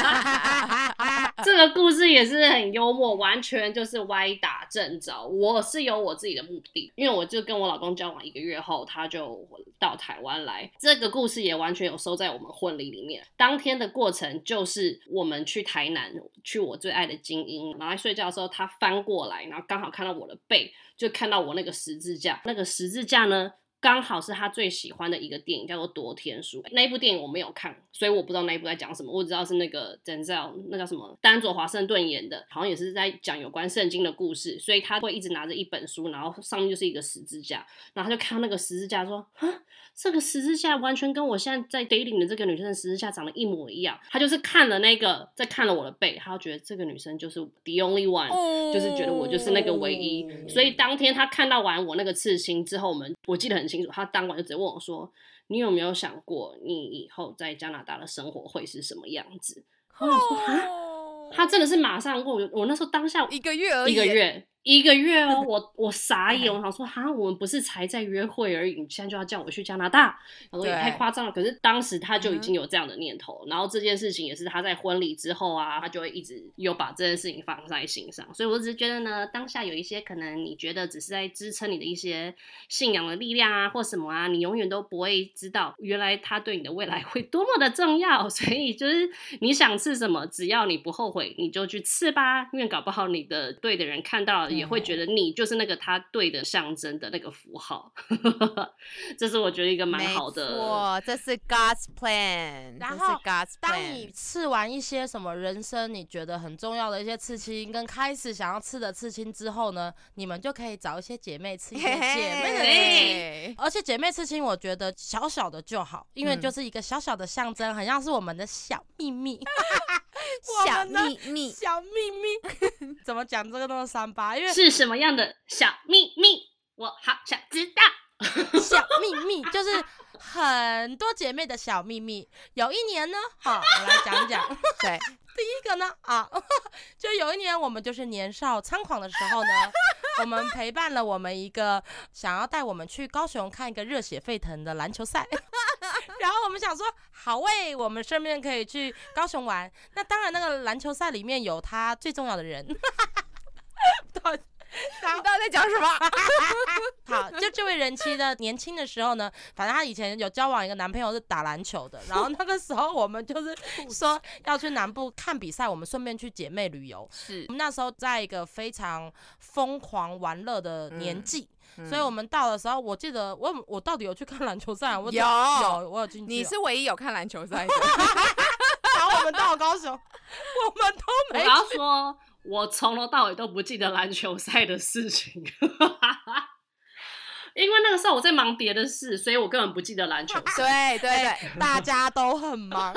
B: 这个故事也是很幽默，完全就是歪打正着。我是有我自己的目的，因为我就跟我老公交往一个月后，他就到台湾来。这个故事也完全有收在我们婚礼里面。当天的过程就是我们去台南，去我最爱的精英，然后睡觉的时候，他翻过来，然后刚好看到我的背，就看到我那个十字架。那个十字架呢？刚好是他最喜欢的一个电影，叫做《夺天书》。那一部电影我没有看，所以我不知道那一部在讲什么。我只知道是那个 Denzel，那叫什么丹佐华盛顿演的，好像也是在讲有关圣经的故事。所以他会一直拿着一本书，然后上面就是一个十字架，然后他就看到那个十字架，说：“啊，这个十字架完全跟我现在在 dating 的这个女生的十字架长得一模一样。”他就是看了那个，再看了我的背，他就觉得这个女生就是 the only one。就是觉得我就是那个唯一，所以当天他看到完我那个刺青之后，我们我记得很清楚，他当晚就直接问我说：“你有没有想过，你以后在加拿大的生活会是什么样子？”然后我说：“啊
C: 哦
B: 他真的是马上问我，我那时候当下
C: 一个月而已，
B: 一个月，一个月哦，我我傻眼，我想说哈，我们不是才在约会而已，你现在就要叫我去加拿大，我说也太夸张了。可是当时他就已
C: 嗯
B: 经有这样的念头，然后这件事情也是他在婚礼之后啊，他就会一直有把这件事情放在心上。所以我只是觉得呢，当下有一些可能你觉得只是在支撑你的一些信仰的力量啊，或什么啊，你永远都不会知道，原来他对你的未来 会多么的重要。所以就是你想吃什么，只要你不后悔，你就去吃吧，因为搞不好你的对的人看到了也会觉得你就是那个他对的象征的那个符号。这是我觉得一个蛮好
C: 没
B: 的。
C: 哇，这是 God's plan，
A: 然后
C: God's
A: 当你。刺完一些什么人生你觉得很重要的一些刺青，跟开始想要刺的刺青之后呢，你们就可以找一些姐妹刺一些姐妹的刺青。而且姐妹刺青，我觉得小小的就好，因为
C: 嗯
A: 就是一个小小的象征，很像是我们的小秘密。
C: 小秘密，
A: 小秘密 怎么讲这个那么三八？因为
B: 是什么样的小秘密？我好想知道。
A: 小秘密就是很多姐妹的小秘密。有一年呢，好，我来讲讲。
C: 对，
A: 第一个呢，啊，就有一年我们就是年少猖狂的时候呢，我们陪伴了我们一个想要带我们去高雄看一个热血沸腾的篮球赛，然后我们想说，好喂，我们顺便可以去高雄玩。那当然，那个篮球赛里面有他最重要的人。
C: 你到底在讲什么？
A: 好，就这位人妻呢，年轻的时候呢，反正她以前有交往一个男朋友是打篮球的，然后那个时候我们就是说要去南部看比赛，我们顺便去姐妹旅游。
C: 是
A: 我们那时候在一个非常疯狂玩乐的年纪，
C: 嗯
A: 所以我们到的时候，我记得我我到底有去看篮球赛啊，我
C: 有
A: 有我有进去哦，
C: 你是唯一有看篮球赛的，
A: 然后我们到高雄，我们都没
B: 我要说，我从头到尾都不记得篮球赛的事情，因为那个时候我在忙别的事，所以我根本不记得篮球赛。
C: 对对对，
A: 大家都很忙。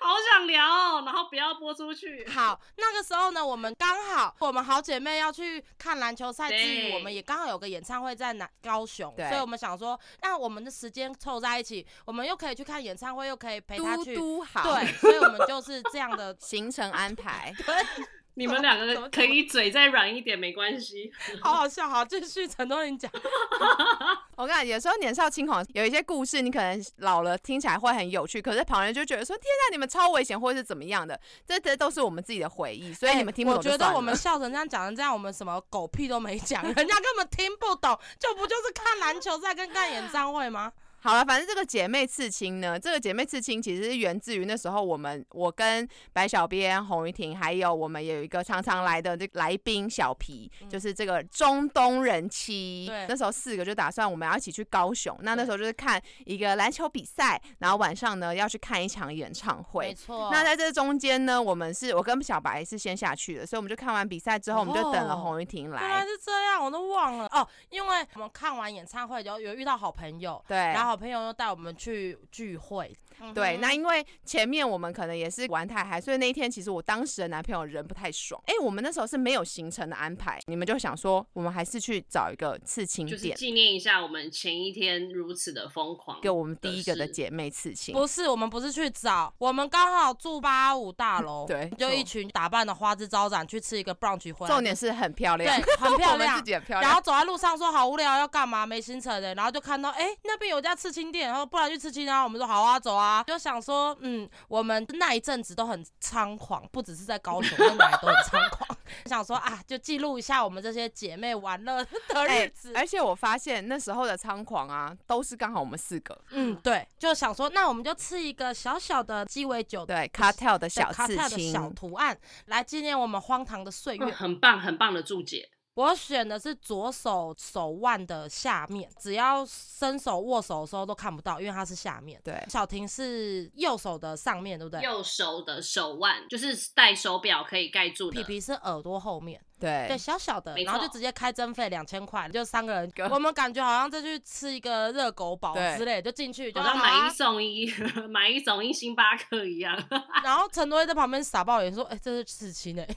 B: 好想聊哦，然后不要播出去。
A: 好，那个时候呢，我们刚好我们好姐妹要去看篮球赛之余，我们也刚好有个演唱会在南高雄，所以我们想说，那我们的时间凑在一起，我们又可以去看演唱会，又可以陪她
C: 嘟
A: 去。
C: 嘟好，
A: 对，所以我们就是这样的。
C: 行程安排。
B: 你们两个可以嘴再软一点，没关系。
A: 好好笑，好，继续陈东林讲。
C: 我跟你讲，有时候年少轻狂，有一些故事你可能老了听起来会很有趣，可是旁人就觉得说：“天哪，你们超危险，或是怎么样的？”这这都是我们自己的回忆，所以你们听不懂
A: 哎我觉得我们笑成这样讲成这样，我们什么狗屁都没讲，人家根本听不懂，就不就是看篮球赛跟看演唱会吗？
C: 好了，反正这个姐妹刺青呢，这个姐妹刺青其实是源自于那时候我们我跟白小编、洪玉婷，还有我们有一个常常来的这个来宾小皮，就是这个中东人妻。
A: 对
C: 那时候四个就打算我们要一起去高雄，那那时候就是看一个篮球比赛，然后晚上呢要去看一场演唱会没。
A: 错。
C: 那在这中间呢，我们是我跟小白是先下去的，所以我们就看完比赛之后，我们就等了
A: 哦
C: 洪玉婷
A: 原来
C: 来。
A: 是这样，我都忘了哦。因为我们看完演唱会有有遇到好朋友，
C: 对，
A: 然后好朋友又带我们去聚会。
C: 对，
A: 嗯
C: 那因为前面我们可能也是玩太嗨，所以那一天其实我当时的男朋友人不太爽。哎，我们那时候是没有行程的安排，你们就想说，我们还是去找一个刺青
B: 就是
C: 店，
B: 纪念一下我们前一天如此的疯狂，
C: 给我们第一个的姐妹刺青。
A: 不是，我们不是去找，我们刚好住八五大楼，
C: 对
A: 就一群打扮的花枝招展去吃一个 brunch 回来，
C: 重点是很漂亮，
A: 对，很 漂亮
C: 自。己很漂亮。
A: 然后走在路上说好无聊，要干嘛？没行程的，然后就看到哎、那边有家刺青店，然后不然去刺青啊。我们说好啊，走啊。就想说，嗯，我们那一阵子都很猖狂，不只是在高雄，在哪里都很猖狂。想说啊，就记录一下我们这些姐妹玩乐的
C: 哎
A: 日子。
C: 而且我发现那时候的猖狂啊，都是刚好我们四个
A: 嗯，对，就想说，那我们就吃一个小小的鸡尾酒
C: 对 cartel 的小
A: 卡
C: 刺
A: 特的小，图案，来纪念我们荒唐的岁月。
B: 嗯很棒很棒的注解。
A: 我选的是左手手腕的下面，只要伸手握手的时候都看不到，因为它是下面。
C: 对，
A: 小婷是右手的上面，对不对？
B: 右手的手腕就是戴手表可以盖住的
A: 皮，皮是耳朵后面，
C: 对。
A: 对，小小的，然后就直接开征费两千块，就三个人
C: 个，
A: 我们感觉好像再去吃一个热狗堡之类，就进去就
B: 好像买一送一，买一送一星巴克一样。
A: 然后陈多在旁边傻爆眼说：“哎、这是刺青哎，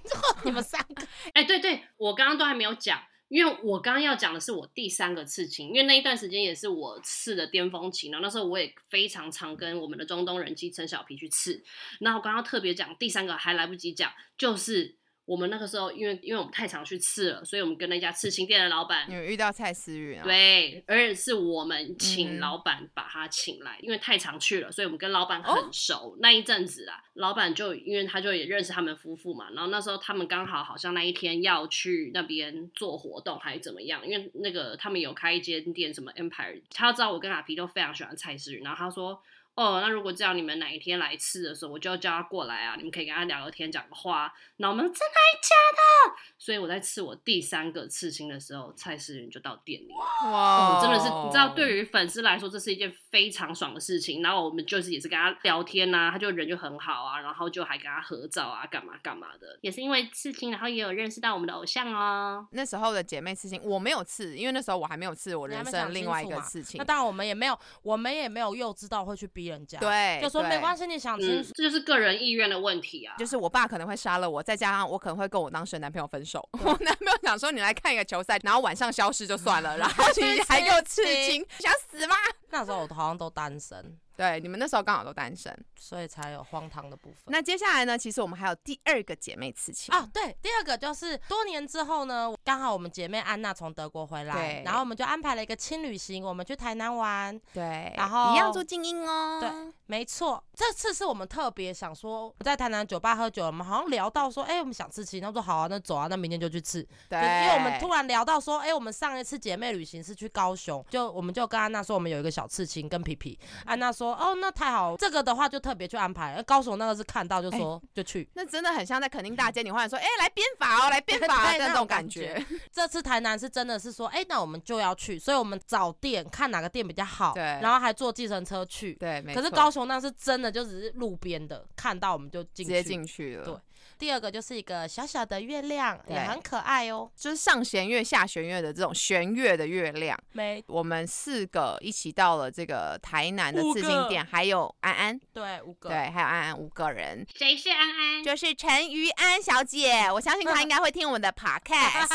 A: 你们三个。
B: 哎、对对，我刚刚都还没有讲，因为我刚刚要讲的是我第三个刺青，因为那一段时间也是我刺的巅峰期，然后那时候我也非常常跟我们的中东人妻陈小皮去刺，然后我刚刚特别讲第三个还来不及讲，就是我们那个时候因为因为我们太常去刺了，所以我们跟那家刺青店的老板
C: 你们遇到蔡思韵啊？
B: 对，而且是我们
C: 嗯
B: 请老板把他请来，因为太常去了，所以我们跟老板
C: 哦
B: 很熟。那一阵子啊，老板就因为他就也认识他们夫妇嘛，然后那时候他们刚好好像那一天要去那边做活动还是怎么样，因为那个他们有开一间店，什么 Empire，他知道我跟阿皮都非常喜欢蔡诗芸，然后他说。哦，那如果这样，你们哪一天来吃的时候，我就要叫他过来啊！你们可以跟他聊个天，讲个话。那我们真的还假的？所以我在刺我第三个刺青的时候，蔡诗芸就到店里了。
C: 哇
B: 哦，真的是，你知道，对于粉丝来说，这是一件非常爽的事情。然后我们就是也是跟他聊天呐、他就人就很好啊，然后就还跟他合照啊，干嘛干嘛的。也是因为刺青，然后也有认识到我们的偶像哦。
C: 那时候的姐妹刺青，我没有刺，因为那时候我还没有刺我人生另外一个刺青
A: 那。当然我们也没有，我们也没有幼稚到会去逼人家，，
C: 对，
A: 就说没关
C: 系。
A: 你想清
B: 嗯。，这就是个人意愿的问题啊。
C: 就是我爸可能会杀了我，再加上我可能会跟我当时的男朋友分手。我男朋友想说你来看一个球赛，然后晚上消失就算了，然后你还给我刺青，想死吗？
A: 那时候我好像都单身，
C: 对，你们那时候刚好都单身。
A: 所以才有荒唐的部分。
C: 那接下来呢？其实我们还有第二个姐妹刺青
A: 啊，对，第二个就是多年之后呢，刚好我们姐妹安娜从德国回来，然后我们就安排了一个轻旅行，我们去台南玩。
C: 对，
A: 然后
C: 一样住精英哦。
A: 对没错，这次是我们特别想说，在台南酒吧喝酒，我们好像聊到说，哎、我们想刺青，他说好啊，那走啊，那明天就去刺。
C: 对，
A: 因为我们突然聊到说，哎、我们上一次姐妹旅行是去高雄，就我们就跟安娜说，我们有一个小刺青跟皮皮。安娜说，哦，那太好，这个的话就特别去安排。高雄那个是看到就说、就去。
C: 那真的很像在垦丁大街，你忽然说，哎、来编法哦，来编法
A: 对
C: 那种感觉。
A: 这次台南是真的是说，哎、那我们就要去，所以我们找店看哪个店比较好，
C: 对
A: 然后还坐计程车去。
C: 对，
A: 可是高雄那是真的就只是路边的，看到我们就进去。
C: 直接进去了。
A: 对第二个就是一个小小的月亮，也很可爱哦。
C: 就是上弦月、下弦月的这种弦月的月亮，
A: 没
C: 我们四个一起到了这个台南的刺青店，还有安安，
A: 对五个，
C: 对，还有安安五个人，
B: 谁是安安？
C: 就是陈于安小姐，我相信她 应该会听我们的 podcast。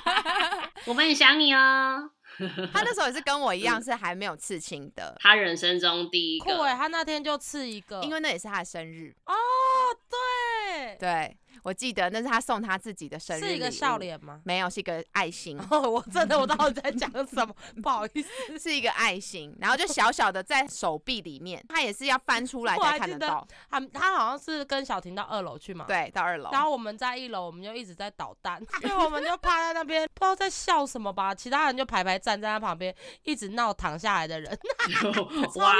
B: 我们很想你哦。
C: 她那时候也是跟我一样是还没有刺青的，
B: 他人生中第一
A: 酷哎，
B: 个，
A: 他那天就刺一个，
C: 因为那也是他的生日。
A: 哦对，
C: 对我记得那是他送他自己的生日
A: 是一个，笑脸吗？
C: 没有，是一个爱心。
A: 哦，我真的我到底在讲 什么，不好意思。
C: 是一个爱心，然后就小小的在手臂里面，他也是要翻出来才看得到。
A: 他他好像是跟小婷到二楼去嘛，。
C: 对，到二楼。
A: 然后我们在一楼，我们就一直在捣蛋，因为我们就趴在那边，不知道在笑什么吧。其他人就排排站在他旁边，一直闹躺下来的人，
B: 哇，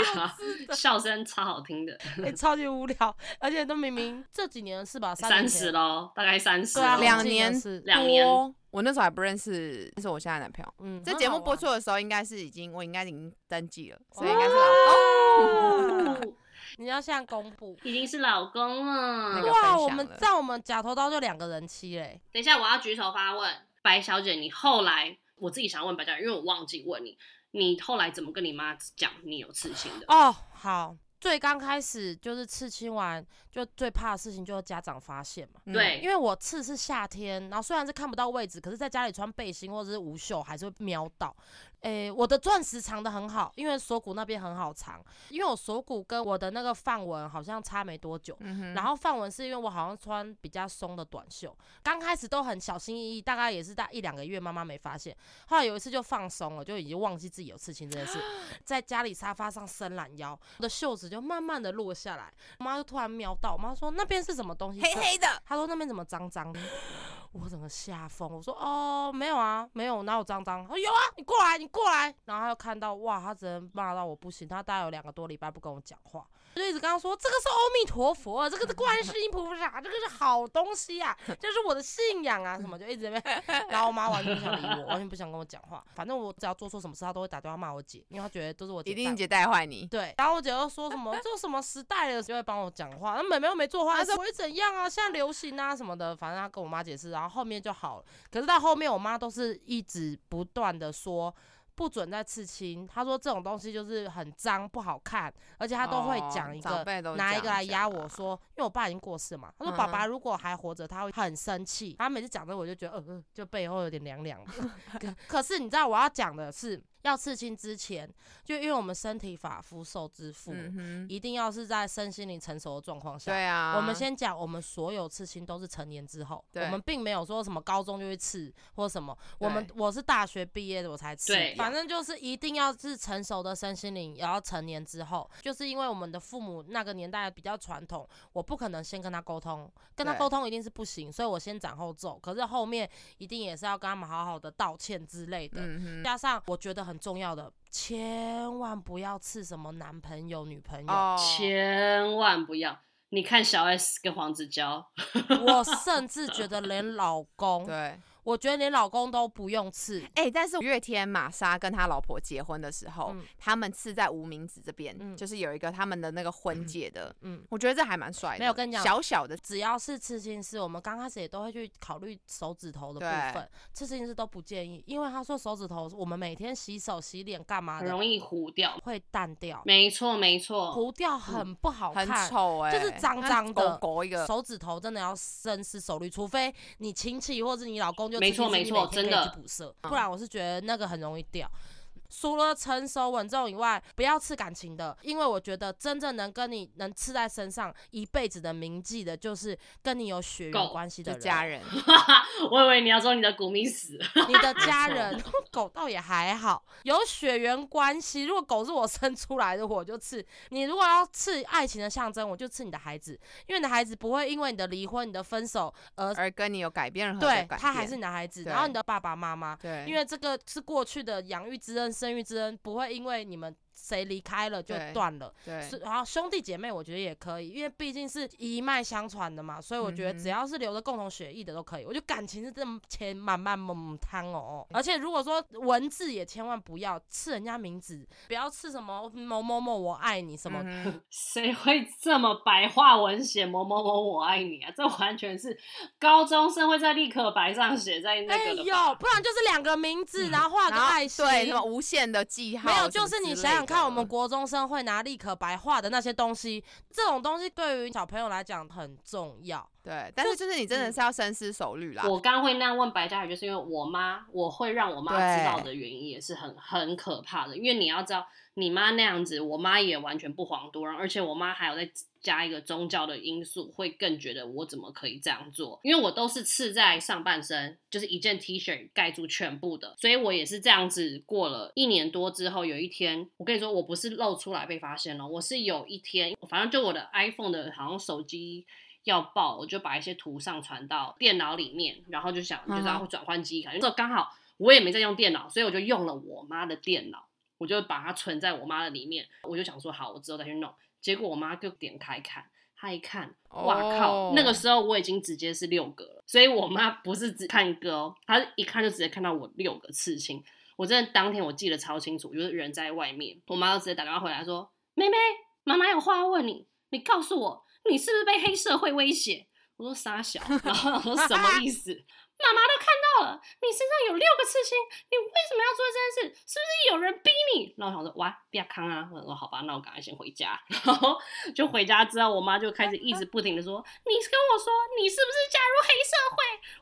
B: 笑声超好听的，
A: 欸超级无聊。而且都明明这几年的事吧，三
B: 三
A: 年前
B: 十喽，大概三十
A: 啊，
C: 两年
B: 两年
C: 多，我那时候还不认识，那是我现在男朋友。
A: 嗯，
C: 这节目播出的时候，应该是已经我应该已经登记了，所以应该是老公。
B: 哦
A: 你要现在公布。
B: 已经是老公了。
C: 那个
A: 哇，我们在我们假头刀就两个人妻嘞，
B: 等一下，我要举手发问，白小姐，你后来我自己想问白小姐，因为我忘记问你，你后来怎么跟你妈讲你有刺青的？
A: 哦，好。最刚开始就是刺青完，就最怕的事情就是家长发现嘛。
C: 嗯
B: 对
A: 因为我刺是夏天，然后虽然是看不到位置，可是在家里穿背心或者是无袖还是会瞄到。诶、我的钻石藏的很好，因为锁骨那边很好藏，因为我锁骨跟我的那个范文好像差没多久。
C: 嗯
A: 然后范文是因为我好像穿比较松的短袖，刚开始都很小心翼翼，大概也是大一两个月，妈妈没发现。后来有一次就放松了，就已经忘记自己有刺青这件事，在家里沙发上伸懒腰，我的袖子就慢慢的落下来，我妈就突然瞄到，我妈说那边是什么东西？
C: 黑黑的，
A: 她说那边怎么脏脏的？我整个吓疯，我说哦没有啊，没有，哪有脏脏？她说有啊，你过来，你过来。然后他就看到哇，他只能骂到我不行，他大概有两个多礼拜不跟我讲话，就一直跟她说这个是阿弥陀佛，这个是观世音菩萨，这个是好东西啊，这是我的信仰啊，什么就一直在那边。然后我妈完全不想理我，完全不想跟我讲话。反正我只要做错什么事，她都会打电话骂我姐，因为她觉得都是我姐带我
C: 一定姐带坏你。
A: 对，然后我姐又说什么这什么时代了，就会帮我讲话。那妹妹又没做坏事，会怎样啊？现在流行啊什么的，反正她跟我妈解释，然后后面就好了。可是到后面，我妈都是一直不断的说。不准再刺青，他说这种东西就是很脏不好看，而且他都会讲一个、拿一个来压我说，因为我爸已经过世嘛，他说
C: 嗯
A: 爸爸如果还活着，他会很生气。他每次讲的我就觉得呃呃，就背后有点凉凉的。可可是你知道我要讲的是，要刺青之前，就因为我们身体发肤受之父母，
C: 嗯，
A: 一定要是在身心灵成熟的状况下。
C: 对啊。
A: 我们先讲，我们所有刺青都是成年之后，我们并没有说什么高中就会刺或什么。我们我是大学毕业的我才刺，反正就是一定要是成熟的身心灵，也要成年之后，就是因为我们的父母那个年代比较传统，我不可能先跟他沟通，跟他沟通一定是不行，所以我先斩后奏。可是后面一定也是要跟他们好好的道歉之类的。
C: 嗯，
A: 加上我觉得很重要的，千万不要刺什么男朋友、女朋友。
C: 哦，
B: 千万不要！你看小 S 跟黄子佼，
A: 我甚至觉得 连老公，
C: 对。
A: 我觉得连老公都不用刺。
C: 哎、但是五月天玛莎跟他老婆结婚的时候，
A: 嗯
C: 他们刺在无名指这边，
A: 嗯
C: 就是有一个他们的那个婚戒的，
A: 嗯，
C: 我觉得这还蛮帅的。
A: 没有跟你讲
C: 小小的，
A: 只要是刺青师，我们刚开始也都会去考虑手指头的部分。刺青师都不建议，因为他说手指头我们每天洗手、洗脸干嘛的
B: 很容易糊掉。
A: 会淡掉，
B: 没错，没错。
A: 糊掉很不好看
C: 很
A: 看。
C: 丑哎、
A: 就是脏脏的
C: 它狗狗一个，
A: 手指头真的要深思熟虑，除非你亲戚或者你老公就
B: 没错没错真的
A: 补色，不然我是觉得那个很容易掉。除了成熟稳重以外，不要刺感情的，因为我觉得真正能跟你能刺在身上一辈子的铭记的，就是跟你有血缘关系的人，
C: 家。人，
B: 我以为你要说你的古密死，
A: 你的 家人，狗倒也还好，有血缘关系。如果狗是我生出来的，我就刺。你如果要刺爱情的象征，我就刺你的孩子，因为你的孩子不会因为你的离婚、你的分手而
C: 而跟你有改变任何
A: 对
C: 改变，
A: 他还是你的孩子，然后你的爸爸妈妈，
C: 对，
A: 因为这个是过去的养育之恩、生育之恩，不会因为你们谁离开了就断了。
C: 对
A: 是，然后兄弟姐妹，我觉得也可以，因为毕竟是一脉相传的嘛，所以我觉得只要是留着共同血液的都可以。我觉得感情是这么千慢慢猛汤哦，而且如果说文字也千万不要刺人家名字，不要刺什么某某某我爱你什么。
C: 嗯
B: 谁会这么白话文写某某某我爱你啊？这完全是高中生会在立可白上写在那
A: 哎
B: 个的吧
A: 呦，不然就是两个名字，然后画个爱心，
C: 对什么无限的记号
A: 没有，就是你
C: 之
A: 想想看，我们国中生会拿立可白画的那些东西，这种东西对于小朋友来讲很重要。
C: 对，但是就是你真的是要深思熟虑啦。
B: 我刚刚会那样问白嘉宇，就是因为我妈，我会让我妈知道的原因也是很很可怕的。因为你要知道，你妈那样子，我妈也完全不遑多让，而且我妈还有再加一个宗教的因素，会更觉得我怎么可以这样做？因为我都是刺在上半身，就是一件 T 恤盖住全部的，所以我也是这样子过了一年多之后，有一天，我跟你说，我不是露出来被发现了，我是有一天，反正就我的 iPhone 的好像手机。要爆，我就把一些图上传到电脑里面，然后就想就是要转换记忆卡，就刚好我也没在用电脑，所以我就用了我妈的电脑，我就把它存在我妈的里面，我就想说好，我之后再去弄。结果我妈就点开看，她一看，哇靠！
C: 哦
B: 那个时候我已经直接是六个了，所以我妈不是只看一个哦，她一看就直接看到我六个刺青。我真的当天我记得超清楚，就是人在外面，我妈就直接打电话回来说：“妹妹，妈妈有话要问你，你告诉我，你是不是被黑社会威胁？”我说傻小，然后我说什么意思？妈妈都看到了，你身上有六个刺青，你为什么要做这件事？是不是有人逼你？然后我想说，哇，不要康啊！我说好吧，那我赶快先回家。然后就回家之后，我妈就开始一直不停的说，你跟我说你是不是加入黑社会？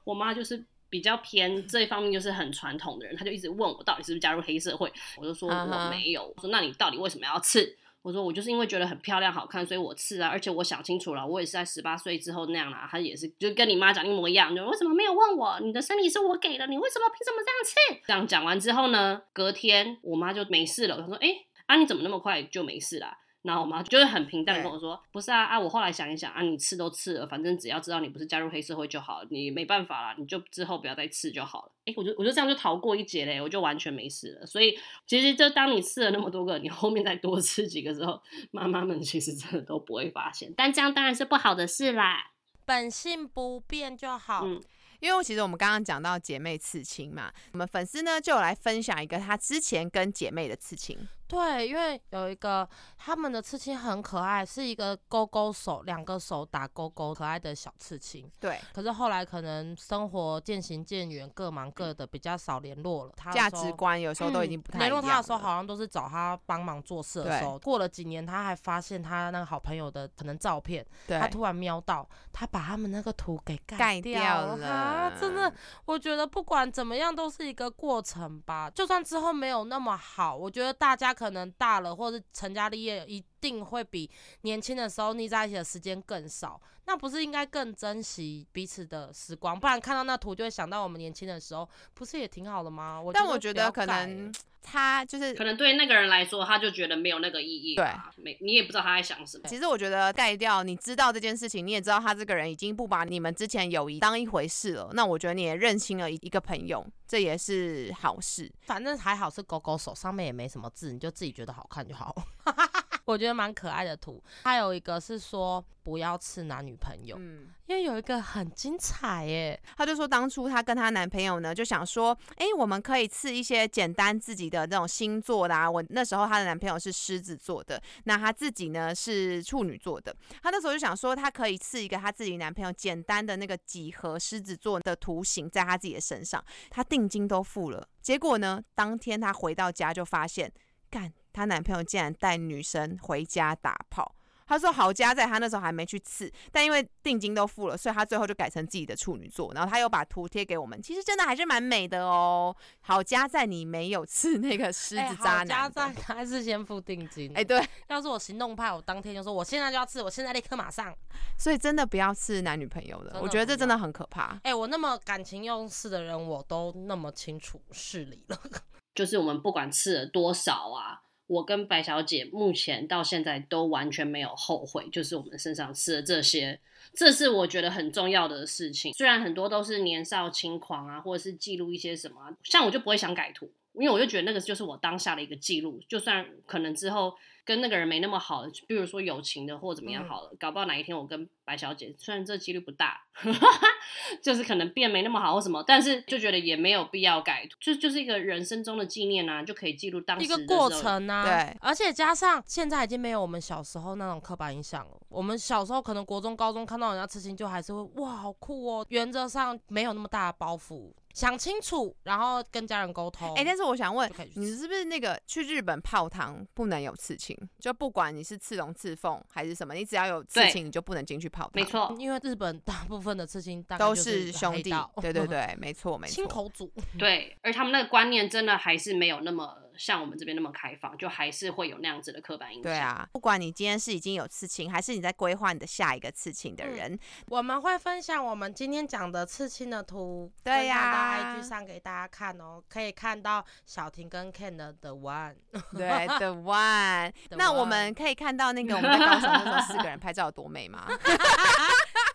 B: 我妈就是。比较偏这一方面就是很传统的人，她就一直问我到底是不是加入黑社会，我就说我没有。我说那你到底为什么要刺？我说我就是因为觉得很漂亮好看，所以我刺啊，而且我想清楚了，我也是在十八岁之后那样啦。他也是就跟你妈讲一模一样，就为什么没有问我？你的身体是我给的，你为什么凭什么这样刺？这样讲完之后呢，隔天我妈就没事了。她说，哎、啊你怎么那么快就没事了？然后我妈就是很平淡的跟我说，不是啊啊，我后来想一想啊，你刺都刺了，反正只要知道你不是加入黑社会就好了，你没办法啦，你就之后不要再刺就好了。哎、我就我就这样就逃过一劫嘞，我就完全没事了。所以其实就当你刺了那么多个，你后面再多刺几个之后，妈妈们其实真的都不会发现，但这样当然是不好的事啦。
A: 本性不变就好。
B: 嗯
C: 因为其实我们刚刚讲到姐妹刺青嘛，我们粉丝呢就有来分享一个她之前跟姐妹的刺青。
A: 对，因为有一个他们的刺青很可爱，是一个勾勾手，两个手打勾勾，可爱的小刺青。
C: 对，
A: 可是后来可能生活渐行渐远，各忙各的，比较少联络了。
C: 价值观有时候都已经不太一
A: 联
C: 样了。
A: 络他的时候，好像都是找他帮忙做事的时候。过了几年，他还发现他那个好朋友的可能照片，
C: 对
A: 他突然瞄到，他把他们那个图给
C: 盖
A: 盖
C: 掉
A: 了。啊，真的，我觉得不管怎么样都是一个过程吧。就算之后没有那么好，我觉得大家可能大了或者成家立业，一定会比年轻的时候腻在一起的时间更少。那不是应该更珍惜彼此的时光？不然看到那图就会想到我们年轻的时候，不是也挺好的吗？我
C: 但我觉得可能他就是
B: 可能对那个人来说，他就觉得没有那个意义对，没你也不知道他在想什么。
C: 其实我觉得盖掉，你知道这件事情，你也知道他这个人已经不把你们之前友谊当一回事了。那我觉得你也认清了一一个朋友，这也是好事。
A: 反正还好是狗狗手，上面也没什么字，你就自己觉得好看就好。我觉得蛮可爱的图。还有一个是说不要刺男女朋友，
C: 嗯，
A: 因为有一个很精彩耶。
C: 她就说当初她跟她男朋友呢，就想说，哎，我们可以刺一些简单自己的那种星座啦啊。我那时候她的男朋友是狮子座的，那她自己呢是处女座的。她那时候就想说，她可以刺一个她自己男朋友简单的那个几何狮子座的图形在她自己的身上。她定金都付了，结果呢，当天她回到家就发现，干，她男朋友竟然带女生回家打炮。她说好家在她那时候还没去刺，但因为定金都付了，所以她最后就改成自己的处女座。然后她又把图贴给我们，其实真的还是蛮美的哦。好家在你没有刺那个狮
A: 哎
C: 子渣
A: 好家
C: 男的，
A: 在还是先付定金。
C: 哎、对，
A: 要是我行动派，我当天就说我现在就要刺，我现在立刻马上。
C: 所以真的不要刺男女朋友的，
A: 的
C: 我觉得这真的很可怕。
A: 哎、我那么感情用事的人，我都那么清楚事理了。
B: 就是我们不管刺了多少啊，我跟白小姐目前到现在都完全没有后悔，就是我们身上吃的这些，这是我觉得很重要的事情。虽然很多都是年少轻狂啊，或者是记录一些什么，像我就不会想改图。因为我就觉得那个就是我当下的一个记录，就算可能之后跟那个人没那么好，比如说友情的或怎么样
A: 嗯
B: 好了，搞不好哪一天我跟白小姐，虽然这几率不大，就是可能变没那么好或什么，但是就觉得也没有必要改，就就是一个人生中的纪念啊，就可以记录当时
A: 一个过。程啊，
C: 对
A: 而且加上现在已经没有我们小时候那种刻板印象了。我们小时候可能国中、高中看到人家刺青，就还是会哇好酷哦。原则上没有那么大的包袱，想清楚，然后跟家人沟通。
C: 哎、但是我想问你是不是那个去日本泡汤不能有刺青？就不管你是刺龙、刺凤还是什么，你只要有刺青，你就不能进去泡汤。
B: 没，错，
A: 因为日本大部分的刺青大概
C: 都
A: 是
C: 兄弟。对对，对，没错没错。
A: 亲口组。
B: 对，而他们那个观念真的还是没有那么像我们这边那么开放，就还是会有那样子的刻板印象。
C: 对，啊，不管你今天是已经有刺青，还是你在规划你的下一个刺青的
A: 嗯
C: 人，
A: 我们会分享我们今天讲的刺青的图，
C: 对呀
A: 分享到 IG 上给大家看哦，可以看到小婷跟 Ken 的 The One。
C: 对的 one。那我们可以看到那个我们在高雄那时候四个人拍照有多美吗？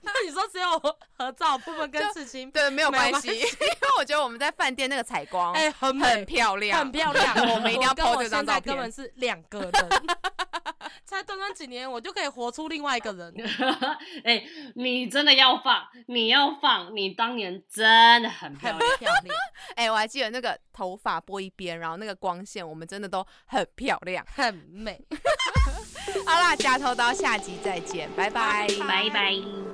A: 那你说只有合照部分跟刺青，
C: 对，没有
A: 关
C: 关系，因为我觉得我们在饭店那个采光，
A: 哎、很
C: 很，漂亮，
A: 很漂亮，
C: 我们一定要
A: 跟
C: po
A: 我
C: 这张照片
A: 现在根本。是两个人，才短短几年，我就可以活出另外一个人。
B: 哎、你真的要放，你要放，你当年真的很漂亮。
A: 漂亮，
C: 哎、我还记得那个头发拨一边，然后那个光线，我们真的都很漂亮。
A: 很美。
C: 好啦，假头刀下集再见，拜拜，
B: 拜拜。